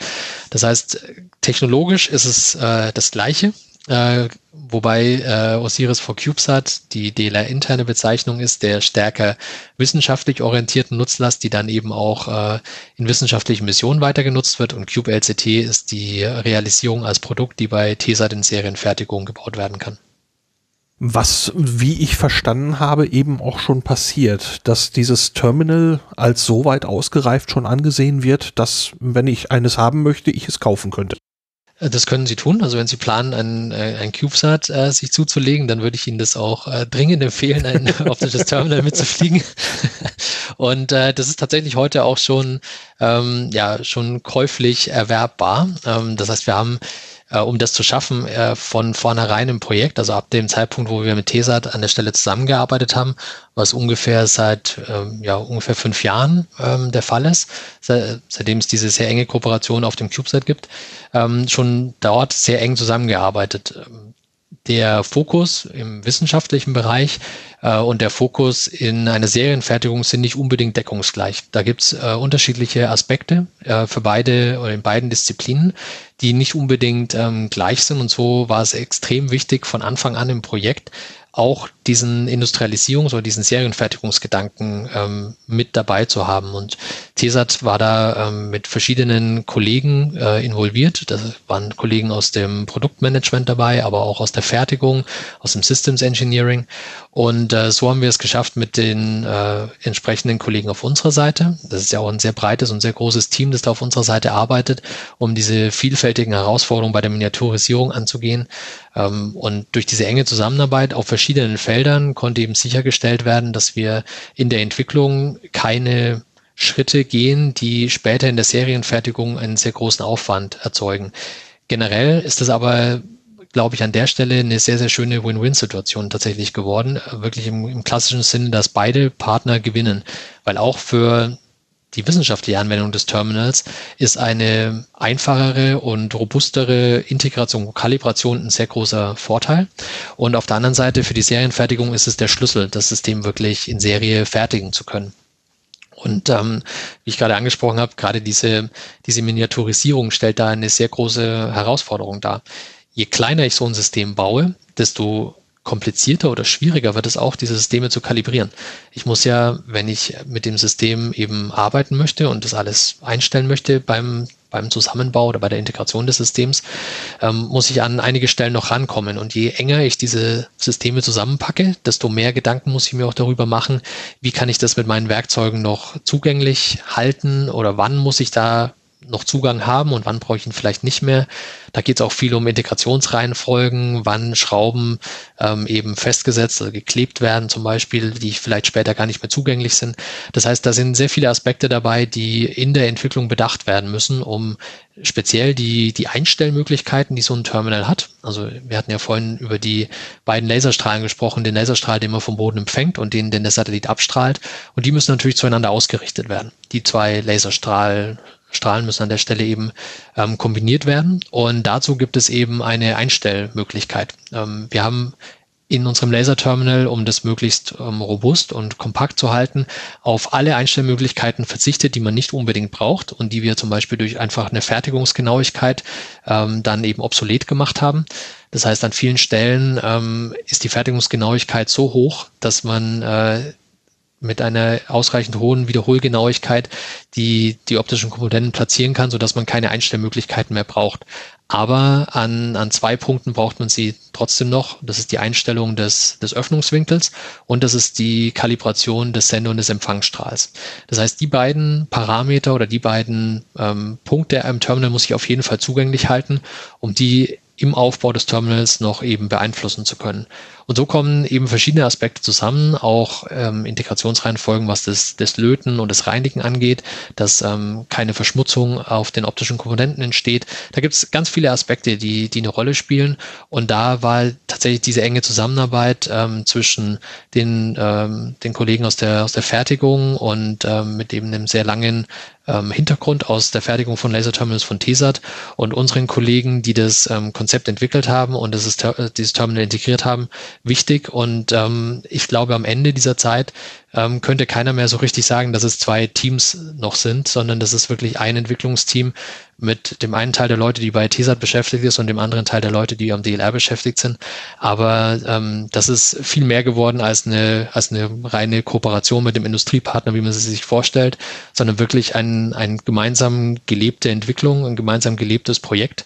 Das heißt, technologisch ist es äh, das Gleiche äh, wobei äh, Osiris for CubeSat die DLR-interne Bezeichnung ist, der stärker wissenschaftlich orientierten Nutzlast, die dann eben auch äh, in wissenschaftlichen Missionen weiter genutzt wird. Und CubeLCT ist die Realisierung als Produkt, die bei TESAT in Serienfertigung gebaut werden kann. Was, wie ich verstanden habe, eben auch schon passiert, dass dieses Terminal als so weit ausgereift schon angesehen wird, dass, wenn ich eines haben möchte, ich es kaufen könnte. Äh, das können Sie tun. Also wenn Sie planen, ein, äh, ein CubeSat äh, sich zuzulegen, dann würde ich Ihnen das auch äh, dringend empfehlen, ein optisches Terminal mitzufliegen. Und äh, das ist tatsächlich heute auch schon, ähm, ja, schon käuflich erwerbbar. Ähm, das heißt, wir haben äh, um das zu schaffen, äh, von vornherein im Projekt, also ab dem Zeitpunkt, wo wir mit TESAT an der Stelle zusammengearbeitet haben, was ungefähr seit ähm, ja, ungefähr fünf Jahren ähm, der Fall ist, seit, seitdem es diese sehr enge Kooperation auf dem CubeSat gibt, ähm, schon dort sehr eng zusammengearbeitet. Der Fokus im wissenschaftlichen Bereich äh, und der Fokus in einer Serienfertigung sind nicht unbedingt deckungsgleich. Da gibt's äh, unterschiedliche Aspekte äh, für beide oder in beiden Disziplinen, die nicht unbedingt ähm, gleich sind. Und so war es extrem wichtig von Anfang an im Projekt, auch diesen Industrialisierungs- oder diesen Serienfertigungsgedanken ähm, mit dabei zu haben. Und TESAT war da ähm, mit verschiedenen Kollegen äh, involviert. Da waren Kollegen aus dem Produktmanagement dabei, aber auch aus der Fertigung, aus dem Systems Engineering. Und äh, so haben wir es geschafft mit den äh, entsprechenden Kollegen auf unserer Seite. Das ist ja auch ein sehr breites und sehr großes Team, das da auf unserer Seite arbeitet, um diese vielfältigen Herausforderungen bei der Miniaturisierung anzugehen. Ähm, und durch diese enge Zusammenarbeit auf verschiedenen Feldern konnte eben sichergestellt werden, dass wir in der Entwicklung keine Schritte gehen, die später in der Serienfertigung einen sehr großen Aufwand erzeugen. Generell ist es aber glaube ich, an der Stelle eine sehr, sehr schöne Win-Win-Situation tatsächlich geworden. Wirklich im, im klassischen Sinne, dass beide Partner gewinnen. Weil auch für die wissenschaftliche Anwendung des Terminals ist eine einfachere und robustere Integration, Kalibration ein sehr großer Vorteil. Und auf der anderen Seite für die Serienfertigung ist es der Schlüssel, das System wirklich in Serie fertigen zu können. Und ähm, wie ich gerade angesprochen habe, gerade diese, diese Miniaturisierung stellt da eine sehr große Herausforderung dar. Je kleiner ich so ein System baue, desto komplizierter oder schwieriger wird es auch, diese Systeme zu kalibrieren. Ich muss ja, wenn ich mit dem System eben arbeiten möchte und das alles einstellen möchte beim, beim Zusammenbau oder bei der Integration des Systems, ähm, muss ich an einige Stellen noch rankommen. Und je enger ich diese Systeme zusammenpacke, desto mehr Gedanken muss ich mir auch darüber machen, wie kann ich das mit meinen Werkzeugen noch zugänglich halten oder wann muss ich da noch Zugang haben und wann brauche ich ihn vielleicht nicht mehr. Da geht es auch viel um Integrationsreihenfolgen, wann Schrauben ähm, eben festgesetzt oder geklebt werden zum Beispiel, die vielleicht später gar nicht mehr zugänglich sind. Das heißt, da sind sehr viele Aspekte dabei, die in der Entwicklung bedacht werden müssen, um speziell die, die Einstellmöglichkeiten, die so ein Terminal hat. Also wir hatten ja vorhin über die beiden Laserstrahlen gesprochen, den Laserstrahl, den man vom Boden empfängt und den, den der Satellit abstrahlt. Und die müssen natürlich zueinander ausgerichtet werden. Die zwei Laserstrahl Strahlen müssen an der Stelle eben ähm, kombiniert werden. Und dazu gibt es eben eine Einstellmöglichkeit. Ähm, wir haben in unserem Laser-Terminal, um das möglichst ähm, robust und kompakt zu halten, auf alle Einstellmöglichkeiten verzichtet, die man nicht unbedingt braucht und die wir zum Beispiel durch einfach eine Fertigungsgenauigkeit ähm, dann eben obsolet gemacht haben. Das heißt, an vielen Stellen ähm, ist die Fertigungsgenauigkeit so hoch, dass man äh, mit einer ausreichend hohen Wiederholgenauigkeit die, die optischen Komponenten platzieren kann, sodass man keine Einstellmöglichkeiten mehr braucht. Aber an, an zwei Punkten braucht man sie trotzdem noch. Das ist die Einstellung des, des Öffnungswinkels und das ist die Kalibration des Sende- und des Empfangsstrahls. Das heißt, die beiden Parameter oder die beiden ähm, Punkte im Terminal muss ich auf jeden Fall zugänglich halten, um die im Aufbau des Terminals noch eben beeinflussen zu können. Und so kommen eben verschiedene Aspekte zusammen, auch ähm, Integrationsreihenfolgen, was das, das Löten und das Reinigen angeht, dass ähm, keine Verschmutzung auf den optischen Komponenten entsteht. Da gibt es ganz viele Aspekte, die, die eine Rolle spielen. Und da war tatsächlich diese enge Zusammenarbeit ähm, zwischen den, ähm, den Kollegen aus der, aus der Fertigung und ähm, mit eben einem sehr langen ähm, Hintergrund aus der Fertigung von Laserterminals von TESAT und unseren Kollegen, die das ähm, Konzept entwickelt haben und dieses Terminal integriert haben, wichtig. Und ähm, ich glaube, am Ende dieser Zeit ähm, könnte keiner mehr so richtig sagen, dass es zwei Teams noch sind, sondern das ist wirklich ein Entwicklungsteam mit dem einen Teil der Leute, die bei TESAT beschäftigt ist und dem anderen Teil der Leute, die am DLR beschäftigt sind. Aber ähm, das ist viel mehr geworden als eine, als eine reine Kooperation mit dem Industriepartner, wie man sie sich vorstellt, sondern wirklich ein, ein gemeinsam gelebte Entwicklung, ein gemeinsam gelebtes Projekt.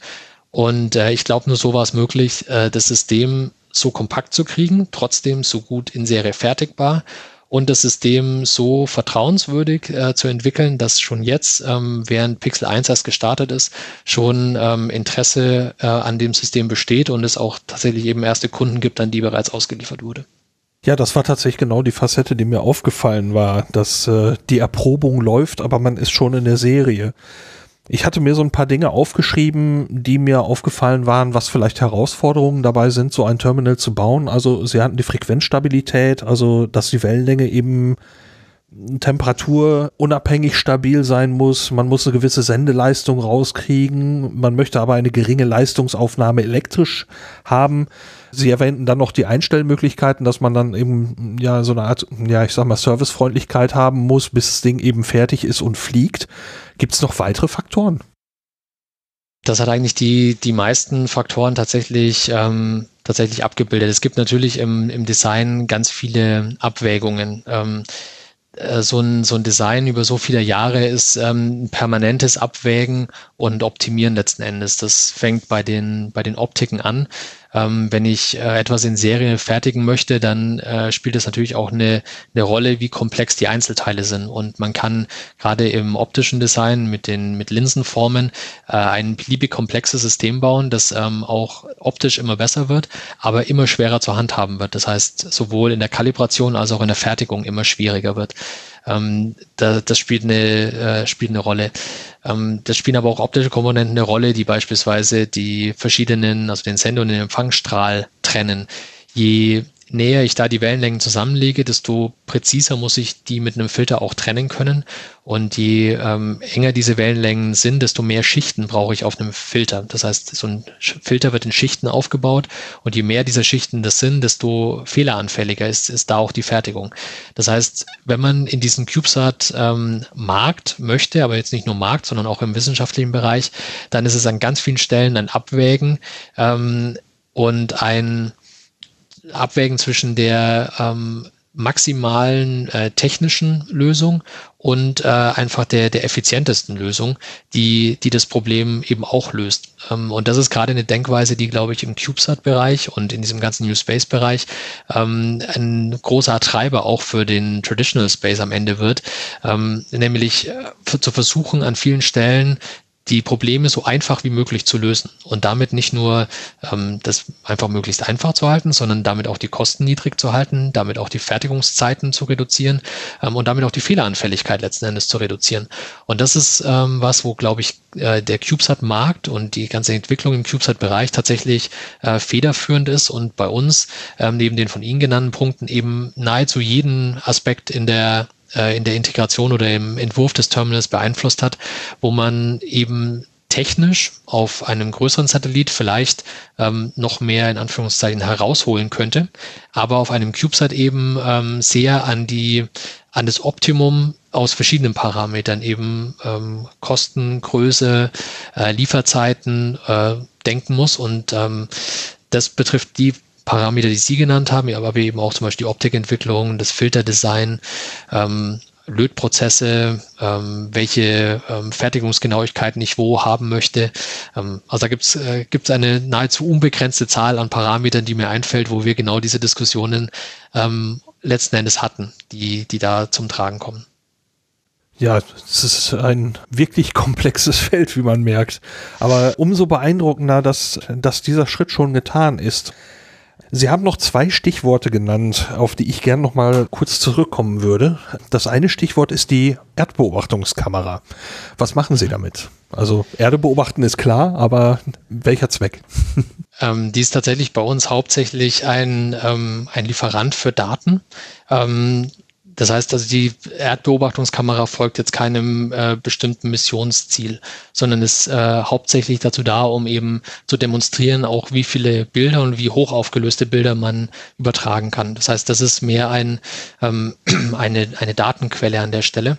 Und äh, ich glaube, nur so war es möglich, äh, das System so kompakt zu kriegen, trotzdem so gut in Serie fertigbar und das System so vertrauenswürdig äh, zu entwickeln, dass schon jetzt, ähm, während Pixel 1 erst gestartet ist, schon ähm, Interesse äh, an dem System besteht und es auch tatsächlich eben erste Kunden gibt, an die bereits ausgeliefert wurde. Ja, das war tatsächlich genau die Facette, die mir aufgefallen war, dass äh, die Erprobung läuft, aber man ist schon in der Serie. Ich hatte mir so ein paar Dinge aufgeschrieben, die mir aufgefallen waren, was vielleicht Herausforderungen dabei sind, so ein Terminal zu bauen. Also sie hatten die Frequenzstabilität, also dass die Wellenlänge eben temperaturunabhängig stabil sein muss. Man muss eine gewisse Sendeleistung rauskriegen. Man möchte aber eine geringe Leistungsaufnahme elektrisch haben. Sie erwähnten dann noch die Einstellmöglichkeiten, dass man dann eben ja so eine Art, ja, ich sag mal, Servicefreundlichkeit haben muss, bis das Ding eben fertig ist und fliegt. Gibt es noch weitere Faktoren? Das hat eigentlich die, die meisten Faktoren tatsächlich, ähm, tatsächlich abgebildet. Es gibt natürlich im, im Design ganz viele Abwägungen. Ähm, äh, so ein, so ein Design über so viele Jahre ist ähm, ein permanentes Abwägen und Optimieren letzten Endes. Das fängt bei den, bei den Optiken an. Ähm, wenn ich äh, etwas in Serie fertigen möchte, dann äh, spielt es natürlich auch eine, eine Rolle, wie komplex die Einzelteile sind. Und man kann gerade im optischen Design mit den mit Linsenformen äh, ein beliebig komplexes System bauen, das ähm, auch optisch immer besser wird, aber immer schwerer zu handhaben wird. Das heißt, sowohl in der Kalibration als auch in der Fertigung immer schwieriger wird. Ähm, da, das spielt eine, äh, spielt eine Rolle. Ähm, das spielen aber auch optische Komponenten eine Rolle, die beispielsweise die verschiedenen, also den Sender und den Empfangsstrahl trennen. Je näher ich da die Wellenlängen zusammenlege, desto präziser muss ich die mit einem Filter auch trennen können. Und je ähm, enger diese Wellenlängen sind, desto mehr Schichten brauche ich auf einem Filter. Das heißt, so ein Filter wird in Schichten aufgebaut und je mehr dieser Schichten das sind, desto fehleranfälliger ist, ist da auch die Fertigung. Das heißt, wenn man in diesen CubeSat ähm, Markt möchte, aber jetzt nicht nur Markt, sondern auch im wissenschaftlichen Bereich, dann ist es an ganz vielen Stellen ein Abwägen ähm, und ein Abwägen zwischen der ähm, maximalen äh, technischen Lösung und äh, einfach der, der effizientesten Lösung, die, die das Problem eben auch löst. Ähm, und das ist gerade eine Denkweise, die, glaube ich, im CubeSat-Bereich und in diesem ganzen New Space-Bereich ähm, ein großer Treiber auch für den Traditional Space am Ende wird, ähm, nämlich äh, zu versuchen, an vielen Stellen die Probleme so einfach wie möglich zu lösen und damit nicht nur ähm, das einfach möglichst einfach zu halten, sondern damit auch die Kosten niedrig zu halten, damit auch die Fertigungszeiten zu reduzieren ähm, und damit auch die Fehleranfälligkeit letzten Endes zu reduzieren. Und das ist ähm, was, wo, glaube ich, äh, der CubeSat-Markt und die ganze Entwicklung im CubeSat-Bereich tatsächlich äh, federführend ist und bei uns ähm, neben den von Ihnen genannten Punkten eben nahezu jeden Aspekt in der äh, in der Integration oder im Entwurf des Terminals beeinflusst hat, wo man eben technisch auf einem größeren Satellit vielleicht ähm, noch mehr in Anführungszeichen herausholen könnte, aber auf einem CubeSat eben ähm, sehr an die an das Optimum aus verschiedenen Parametern eben ähm, Kosten, Größe, äh, Lieferzeiten äh, denken muss. Und ähm, das betrifft die Parameter, die Sie genannt haben, aber eben auch zum Beispiel die Optikentwicklung, das Filterdesign, ähm, Lötprozesse, ähm, welche ähm, Fertigungsgenauigkeiten ich wo haben möchte. Ähm, also da gibt's äh, eine nahezu unbegrenzte Zahl an Parametern, die mir einfällt, wo wir genau diese Diskussionen ähm, letzten Endes hatten, die, die da zum Tragen kommen. Ja, es ist ein wirklich komplexes Feld, wie man merkt. Aber umso beeindruckender, dass, dass dieser Schritt schon getan ist. Sie haben noch zwei Stichworte genannt, auf die ich gern noch mal kurz zurückkommen würde. Das eine Stichwort ist die Erdbeobachtungskamera. Was machen Sie damit? Also Erde beobachten ist klar, aber welcher Zweck? Ähm, die ist tatsächlich bei uns hauptsächlich ein, ähm, ein Lieferant für Daten. Ähm, das heißt also, die Erdbeobachtungskamera folgt jetzt keinem äh, bestimmten Missionsziel, sondern ist äh, hauptsächlich dazu da, um eben zu demonstrieren, auch wie viele Bilder und wie hoch aufgelöste Bilder man übertragen kann. Das heißt, das ist mehr ein, ähm, eine, eine Datenquelle an der Stelle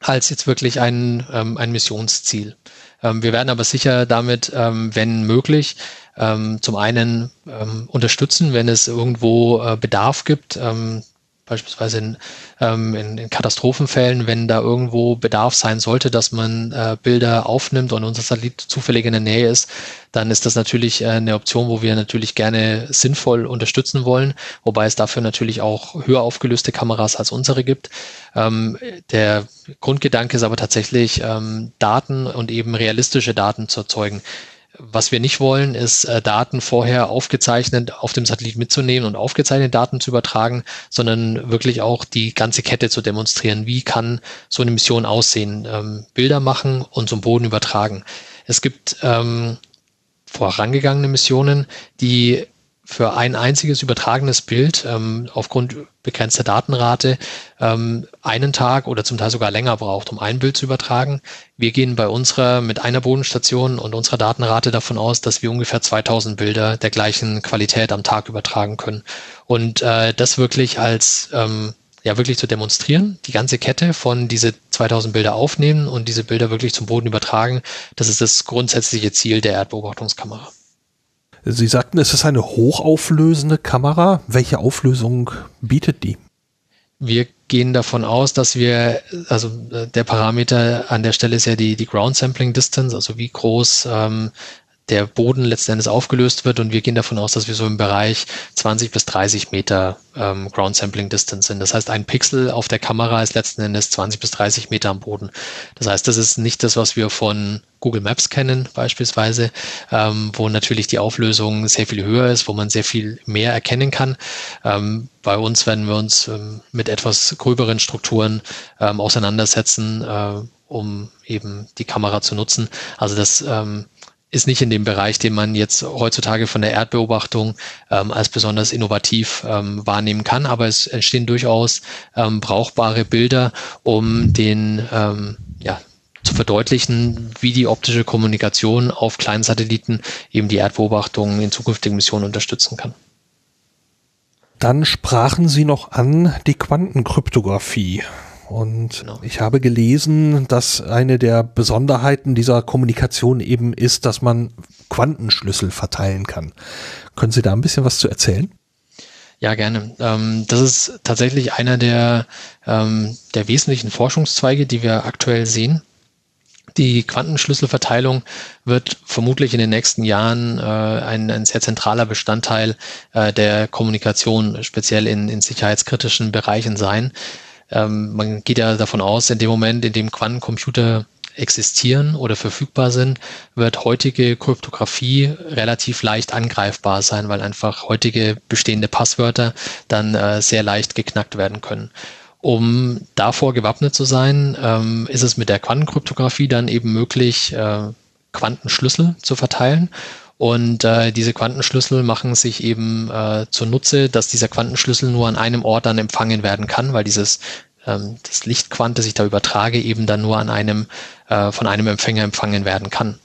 als jetzt wirklich ein, ähm, ein Missionsziel. Ähm, wir werden aber sicher damit, ähm, wenn möglich, ähm, zum einen ähm, unterstützen, wenn es irgendwo äh, Bedarf gibt, ähm, beispielsweise in, ähm, in, in Katastrophenfällen, wenn da irgendwo Bedarf sein sollte, dass man äh, Bilder aufnimmt und unser Satellit zufällig in der Nähe ist, dann ist das natürlich äh, eine Option, wo wir natürlich gerne sinnvoll unterstützen wollen, wobei es dafür natürlich auch höher aufgelöste Kameras als unsere gibt. Ähm, der Grundgedanke ist aber tatsächlich, ähm, Daten und eben realistische Daten zu erzeugen. Was wir nicht wollen, ist äh, Daten vorher aufgezeichnet auf dem Satellit mitzunehmen und aufgezeichnete Daten zu übertragen, sondern wirklich auch die ganze Kette zu demonstrieren. Wie kann so eine Mission aussehen? Ähm, Bilder machen und zum Boden übertragen. Es gibt ähm, vorangegangene Missionen, die für ein einziges übertragenes Bild ähm, aufgrund begrenzter Datenrate ähm, einen Tag oder zum Teil sogar länger braucht, um ein Bild zu übertragen. Wir gehen bei unserer mit einer Bodenstation und unserer Datenrate davon aus, dass wir ungefähr 2000 Bilder der gleichen Qualität am Tag übertragen können. Und äh, das wirklich als ähm, ja wirklich zu demonstrieren, die ganze Kette von diese 2000 Bilder aufnehmen und diese Bilder wirklich zum Boden übertragen, das ist das grundsätzliche Ziel der Erdbeobachtungskamera. Sie sagten, es ist eine hochauflösende Kamera. Welche Auflösung bietet die? Wir gehen davon aus, dass wir, also äh, der Parameter an der Stelle ist ja die, die Ground Sampling Distance, also wie groß ähm, der Boden letzten Endes aufgelöst wird und wir gehen davon aus, dass wir so im Bereich 20 bis 30 Meter ähm, Ground Sampling Distance sind. Das heißt, ein Pixel auf der Kamera ist letzten Endes 20 bis 30 Meter am Boden. Das heißt, das ist nicht das, was wir von Google Maps kennen beispielsweise, ähm, wo natürlich die Auflösung sehr viel höher ist, wo man sehr viel mehr erkennen kann. Ähm, bei uns werden wir uns ähm, mit etwas gröberen Strukturen ähm, auseinandersetzen, äh, um eben die Kamera zu nutzen. Also das ähm, ist nicht in dem Bereich, den man jetzt heutzutage von der Erdbeobachtung ähm, als besonders innovativ ähm, wahrnehmen kann, aber es entstehen durchaus ähm, brauchbare Bilder, um den ähm, ja, zu verdeutlichen, wie die optische Kommunikation auf kleinen Satelliten eben die Erdbeobachtung in zukünftigen Missionen unterstützen kann. Dann sprachen Sie noch an die Quantenkryptographie. Und genau. ich habe gelesen, dass eine der Besonderheiten dieser Kommunikation eben ist, dass man Quantenschlüssel verteilen kann. Können Sie da ein bisschen was zu erzählen? Ja, gerne. Ähm, das ist tatsächlich einer der, ähm, der wesentlichen Forschungszweige, die wir aktuell sehen. Die Quantenschlüsselverteilung wird vermutlich in den nächsten Jahren äh, ein, ein sehr zentraler Bestandteil äh, der Kommunikation, speziell in, in sicherheitskritischen Bereichen sein. Ähm, man geht ja davon aus, in dem Moment, in dem Quantencomputer existieren oder verfügbar sind, wird heutige Kryptographie relativ leicht angreifbar sein, weil einfach heutige bestehende Passwörter dann äh, sehr leicht geknackt werden können. Um davor gewappnet zu sein, ähm, ist es mit der Quantenkryptographie dann eben möglich, äh, Quantenschlüssel zu verteilen. Und äh, diese Quantenschlüssel machen sich eben äh, zunutze, dass dieser Quantenschlüssel nur an einem Ort dann empfangen werden kann, weil dieses ähm, das Lichtquant, das ich da übertrage, eben dann nur an einem äh, von einem Empfänger empfangen werden kann.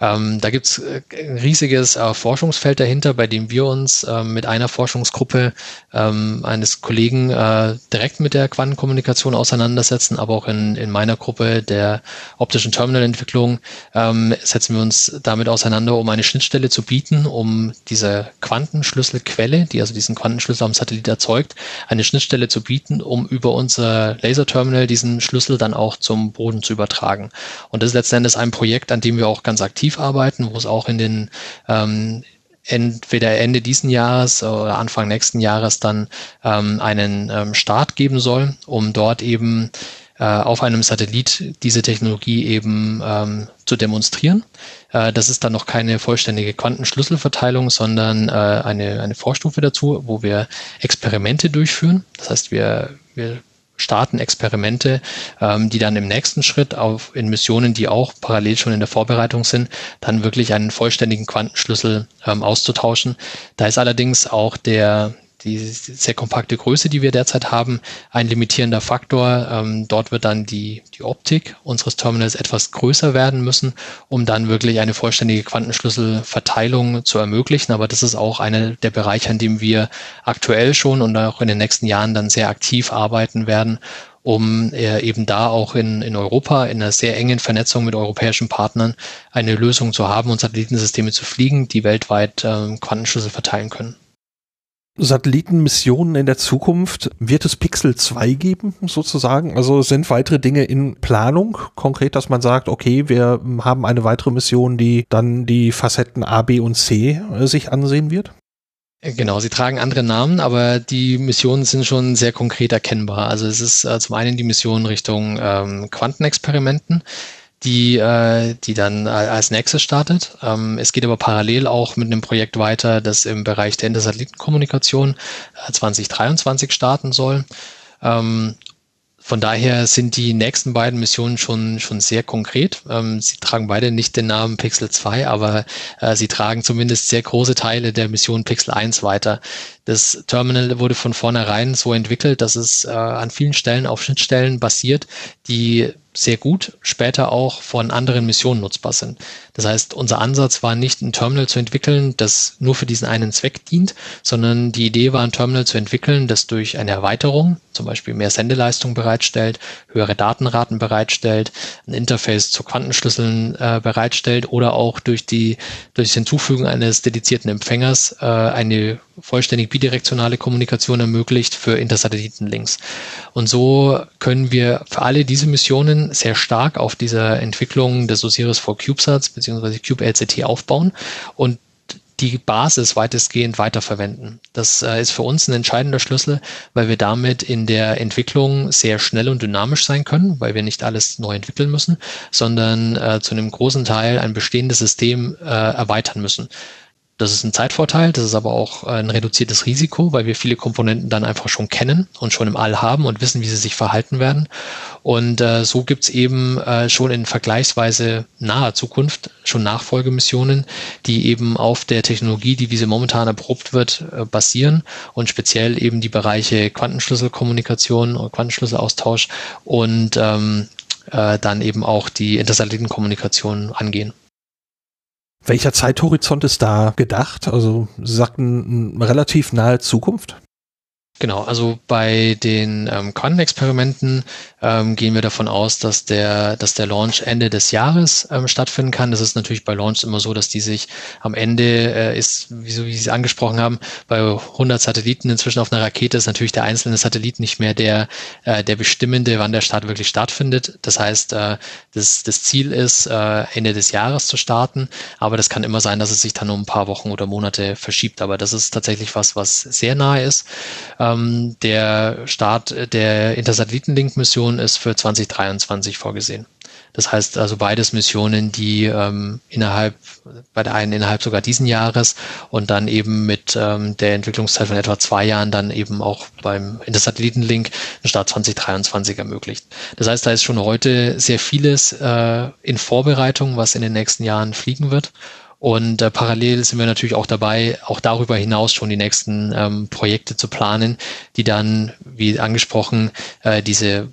Ähm, da gibt's äh, ein riesiges äh, Forschungsfeld dahinter, bei dem wir uns äh, mit einer Forschungsgruppe ähm, eines Kollegen äh, direkt mit der Quantenkommunikation auseinandersetzen, aber auch in, in meiner Gruppe der optischen Terminalentwicklung ähm, setzen wir uns damit auseinander, um eine Schnittstelle zu bieten, um diese Quantenschlüsselquelle, die also diesen Quantenschlüssel am Satellit erzeugt, eine Schnittstelle zu bieten, um über unser Laserterminal diesen Schlüssel dann auch zum Boden zu übertragen. Und das ist letzten Endes ein Projekt, an dem wir auch ganz aktiv arbeiten, wo es auch in den ähm, entweder Ende diesen Jahres oder Anfang nächsten Jahres dann ähm, einen ähm, Start geben soll, um dort eben äh, auf einem Satellit diese Technologie eben ähm, zu demonstrieren. Äh, das ist dann noch keine vollständige Quantenschlüsselverteilung, sondern äh, eine, eine Vorstufe dazu, wo wir Experimente durchführen. Das heißt, wir, wir starten Experimente, ähm, die dann im nächsten Schritt auf in Missionen, die auch parallel schon in der Vorbereitung sind, dann wirklich einen vollständigen Quantenschlüssel ähm, auszutauschen. Da ist allerdings auch der die sehr kompakte Größe, die wir derzeit haben, ein limitierender Faktor. Ähm, dort wird dann die, die Optik unseres Terminals etwas größer werden müssen, um dann wirklich eine vollständige Quantenschlüsselverteilung zu ermöglichen. Aber das ist auch einer der Bereiche, an dem wir aktuell schon und auch in den nächsten Jahren dann sehr aktiv arbeiten werden, um äh, eben da auch in, in Europa in einer sehr engen Vernetzung mit europäischen Partnern eine Lösung zu haben und Satellitensysteme zu fliegen, die weltweit ähm, Quantenschlüssel verteilen können. Satellitenmissionen in der Zukunft, wird es Pixel 2 geben, sozusagen? Also sind weitere Dinge in Planung? Konkret, dass man sagt, okay, wir haben eine weitere Mission, die dann die Facetten A, B und C äh, sich ansehen wird? Genau, sie tragen andere Namen, aber die Missionen sind schon sehr konkret erkennbar. Also es ist äh, zum einen die Mission Richtung ähm, Quantenexperimenten die, äh, die dann als nächstes startet. Ähm, es geht aber parallel auch mit einem Projekt weiter, das im Bereich der Intersatellitenkommunikation äh, 2023 starten soll. Ähm, von daher sind die nächsten beiden Missionen schon, schon sehr konkret. Ähm, sie tragen beide nicht den Namen Pixel 2, aber äh, sie tragen zumindest sehr große Teile der Mission Pixel 1 weiter. Das Terminal wurde von vornherein so entwickelt, dass es äh, an vielen Stellen auf Schnittstellen basiert, die sehr gut später auch von anderen Missionen nutzbar sind. Das heißt, unser Ansatz war nicht ein Terminal zu entwickeln, das nur für diesen einen Zweck dient, sondern die Idee war ein Terminal zu entwickeln, das durch eine Erweiterung, zum Beispiel mehr Sendeleistung bereitstellt, höhere Datenraten bereitstellt, ein Interface zu Quantenschlüsseln äh, bereitstellt oder auch durch die durch das Hinzufügen eines dedizierten Empfängers äh, eine vollständig bidirektionale Kommunikation ermöglicht für Intersatellitenlinks. Und so können wir für alle diese Missionen sehr stark auf dieser Entwicklung des Osiris for CubeSats bzw. CubeLCT aufbauen und die Basis weitestgehend weiterverwenden. Das äh, ist für uns ein entscheidender Schlüssel, weil wir damit in der Entwicklung sehr schnell und dynamisch sein können, weil wir nicht alles neu entwickeln müssen, sondern äh, zu einem großen Teil ein bestehendes System äh, erweitern müssen. Das ist ein Zeitvorteil, das ist aber auch ein reduziertes Risiko, weil wir viele Komponenten dann einfach schon kennen und schon im All haben und wissen, wie sie sich verhalten werden. Und äh, so gibt's eben äh, schon in vergleichsweise naher Zukunft schon Nachfolgemissionen, die eben auf der Technologie, die wie sie momentan erprobt wird, äh, basieren und speziell eben die Bereiche Quantenschlüsselkommunikation und Quantenschlüsselaustausch und ähm, äh, dann eben auch die Intersatellitenkommunikation angehen. Welcher Zeithorizont ist da gedacht? Also Sie sagten relativ nahe Zukunft? Genau, also bei den ähm, Quantenexperimenten ähm, gehen wir davon aus, dass der, dass der Launch Ende des Jahres ähm, stattfinden kann. Das ist natürlich bei Launch immer so, dass die sich am Ende äh, ist, wie, so wie Sie angesprochen haben, bei 100 Satelliten inzwischen auf einer Rakete ist natürlich der einzelne Satellit nicht mehr der, äh, der bestimmende, wann der Start wirklich stattfindet. Das heißt, äh, das, das Ziel ist, äh, Ende des Jahres zu starten, aber das kann immer sein, dass es sich dann um ein paar Wochen oder Monate verschiebt. Aber das ist tatsächlich was, was sehr nahe ist. Ähm, der Start der Intersatellitenlink-Mission ist für 2023 vorgesehen. Das heißt also beides Missionen, die ähm, innerhalb, bei der einen innerhalb sogar diesen Jahres und dann eben mit ähm, der Entwicklungszeit von etwa zwei Jahren dann eben auch beim Intersatellitenlink einen Start 2023 ermöglicht. Das heißt, da ist schon heute sehr vieles äh, in Vorbereitung, was in den nächsten Jahren fliegen wird. Und äh, parallel sind wir natürlich auch dabei, auch darüber hinaus schon die nächsten ähm, Projekte zu planen, die dann, wie angesprochen, äh, diese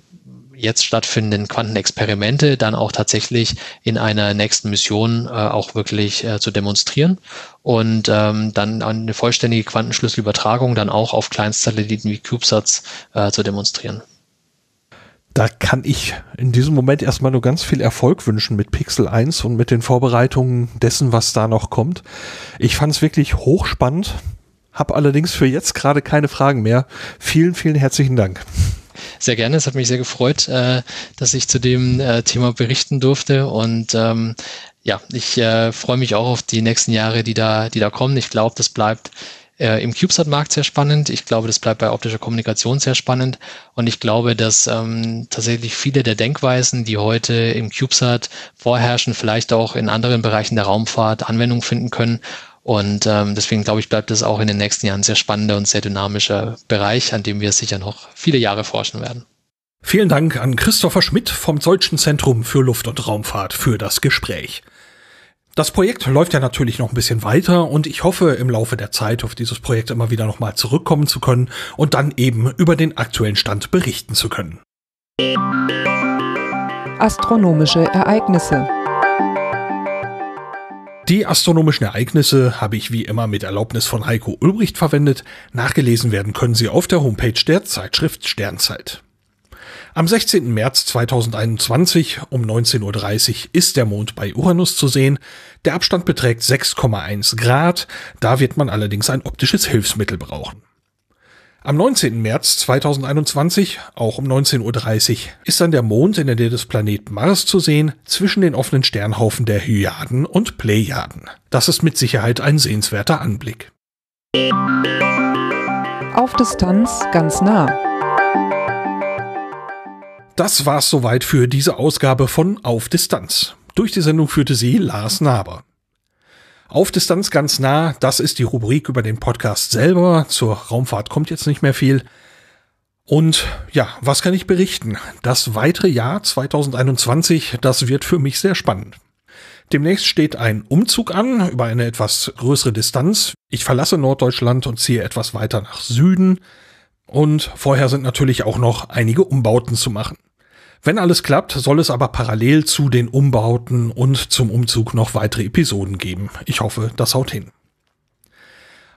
jetzt stattfindenden Quantenexperimente dann auch tatsächlich in einer nächsten Mission äh, auch wirklich äh, zu demonstrieren und ähm, dann eine vollständige Quantenschlüsselübertragung dann auch auf Kleinstsatelliten wie CubeSats äh, zu demonstrieren. Da kann ich in diesem Moment erstmal nur ganz viel Erfolg wünschen mit Pixel 1 und mit den Vorbereitungen dessen, was da noch kommt. Ich fand es wirklich hochspannend, habe allerdings für jetzt gerade keine Fragen mehr. Vielen, vielen herzlichen Dank. Sehr gerne. Es hat mich sehr gefreut, äh, dass ich zu dem äh, Thema berichten durfte. Und ähm, ja, ich äh, freue mich auch auf die nächsten Jahre, die da, die da kommen. Ich glaube, das bleibt äh, im CubeSat-Markt sehr spannend. Ich glaube, das bleibt bei optischer Kommunikation sehr spannend. Und ich glaube, dass ähm, tatsächlich viele der Denkweisen, die heute im CubeSat vorherrschen, vielleicht auch in anderen Bereichen der Raumfahrt Anwendung finden können. Und ähm, deswegen glaube ich, bleibt das auch in den nächsten Jahren ein sehr spannender und sehr dynamischer Bereich, an dem wir sicher noch viele Jahre forschen werden. Vielen Dank an Christopher Schmidt vom Deutschen Zentrum für Luft- und Raumfahrt für das Gespräch. Das Projekt läuft ja natürlich noch ein bisschen weiter und ich hoffe im Laufe der Zeit auf dieses Projekt immer wieder nochmal zurückkommen zu können und dann eben über den aktuellen Stand berichten zu können. Astronomische Ereignisse die astronomischen Ereignisse habe ich wie immer mit Erlaubnis von Heiko Ulbricht verwendet. Nachgelesen werden können sie auf der Homepage der Zeitschrift Sternzeit. Am 16. März 2021 um 19.30 Uhr ist der Mond bei Uranus zu sehen. Der Abstand beträgt 6,1 Grad. Da wird man allerdings ein optisches Hilfsmittel brauchen. Am 19. März 2021, auch um 19.30 Uhr, ist dann der Mond in der Nähe des Planeten Mars zu sehen, zwischen den offenen Sternhaufen der Hyaden und Plejaden. Das ist mit Sicherheit ein sehenswerter Anblick. Auf Distanz ganz nah. Das war's soweit für diese Ausgabe von Auf Distanz. Durch die Sendung führte sie Lars Naber. Auf Distanz ganz nah, das ist die Rubrik über den Podcast selber. Zur Raumfahrt kommt jetzt nicht mehr viel. Und ja, was kann ich berichten? Das weitere Jahr 2021, das wird für mich sehr spannend. Demnächst steht ein Umzug an über eine etwas größere Distanz. Ich verlasse Norddeutschland und ziehe etwas weiter nach Süden. Und vorher sind natürlich auch noch einige Umbauten zu machen. Wenn alles klappt, soll es aber parallel zu den Umbauten und zum Umzug noch weitere Episoden geben. Ich hoffe, das haut hin.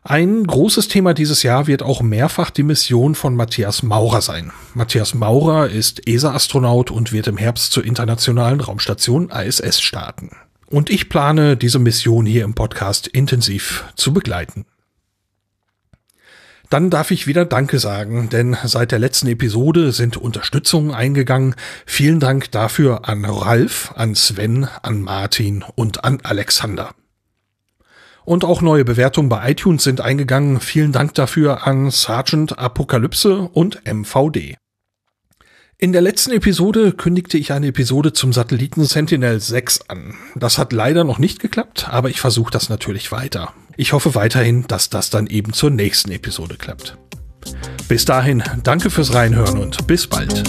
Ein großes Thema dieses Jahr wird auch mehrfach die Mission von Matthias Maurer sein. Matthias Maurer ist ESA-Astronaut und wird im Herbst zur internationalen Raumstation ISS starten. Und ich plane, diese Mission hier im Podcast intensiv zu begleiten. Dann darf ich wieder Danke sagen, denn seit der letzten Episode sind Unterstützungen eingegangen. Vielen Dank dafür an Ralf, an Sven, an Martin und an Alexander. Und auch neue Bewertungen bei iTunes sind eingegangen. Vielen Dank dafür an Sergeant Apokalypse und MVD. In der letzten Episode kündigte ich eine Episode zum Satelliten Sentinel 6 an. Das hat leider noch nicht geklappt, aber ich versuche das natürlich weiter. Ich hoffe weiterhin, dass das dann eben zur nächsten Episode klappt. Bis dahin, danke fürs Reinhören und bis bald.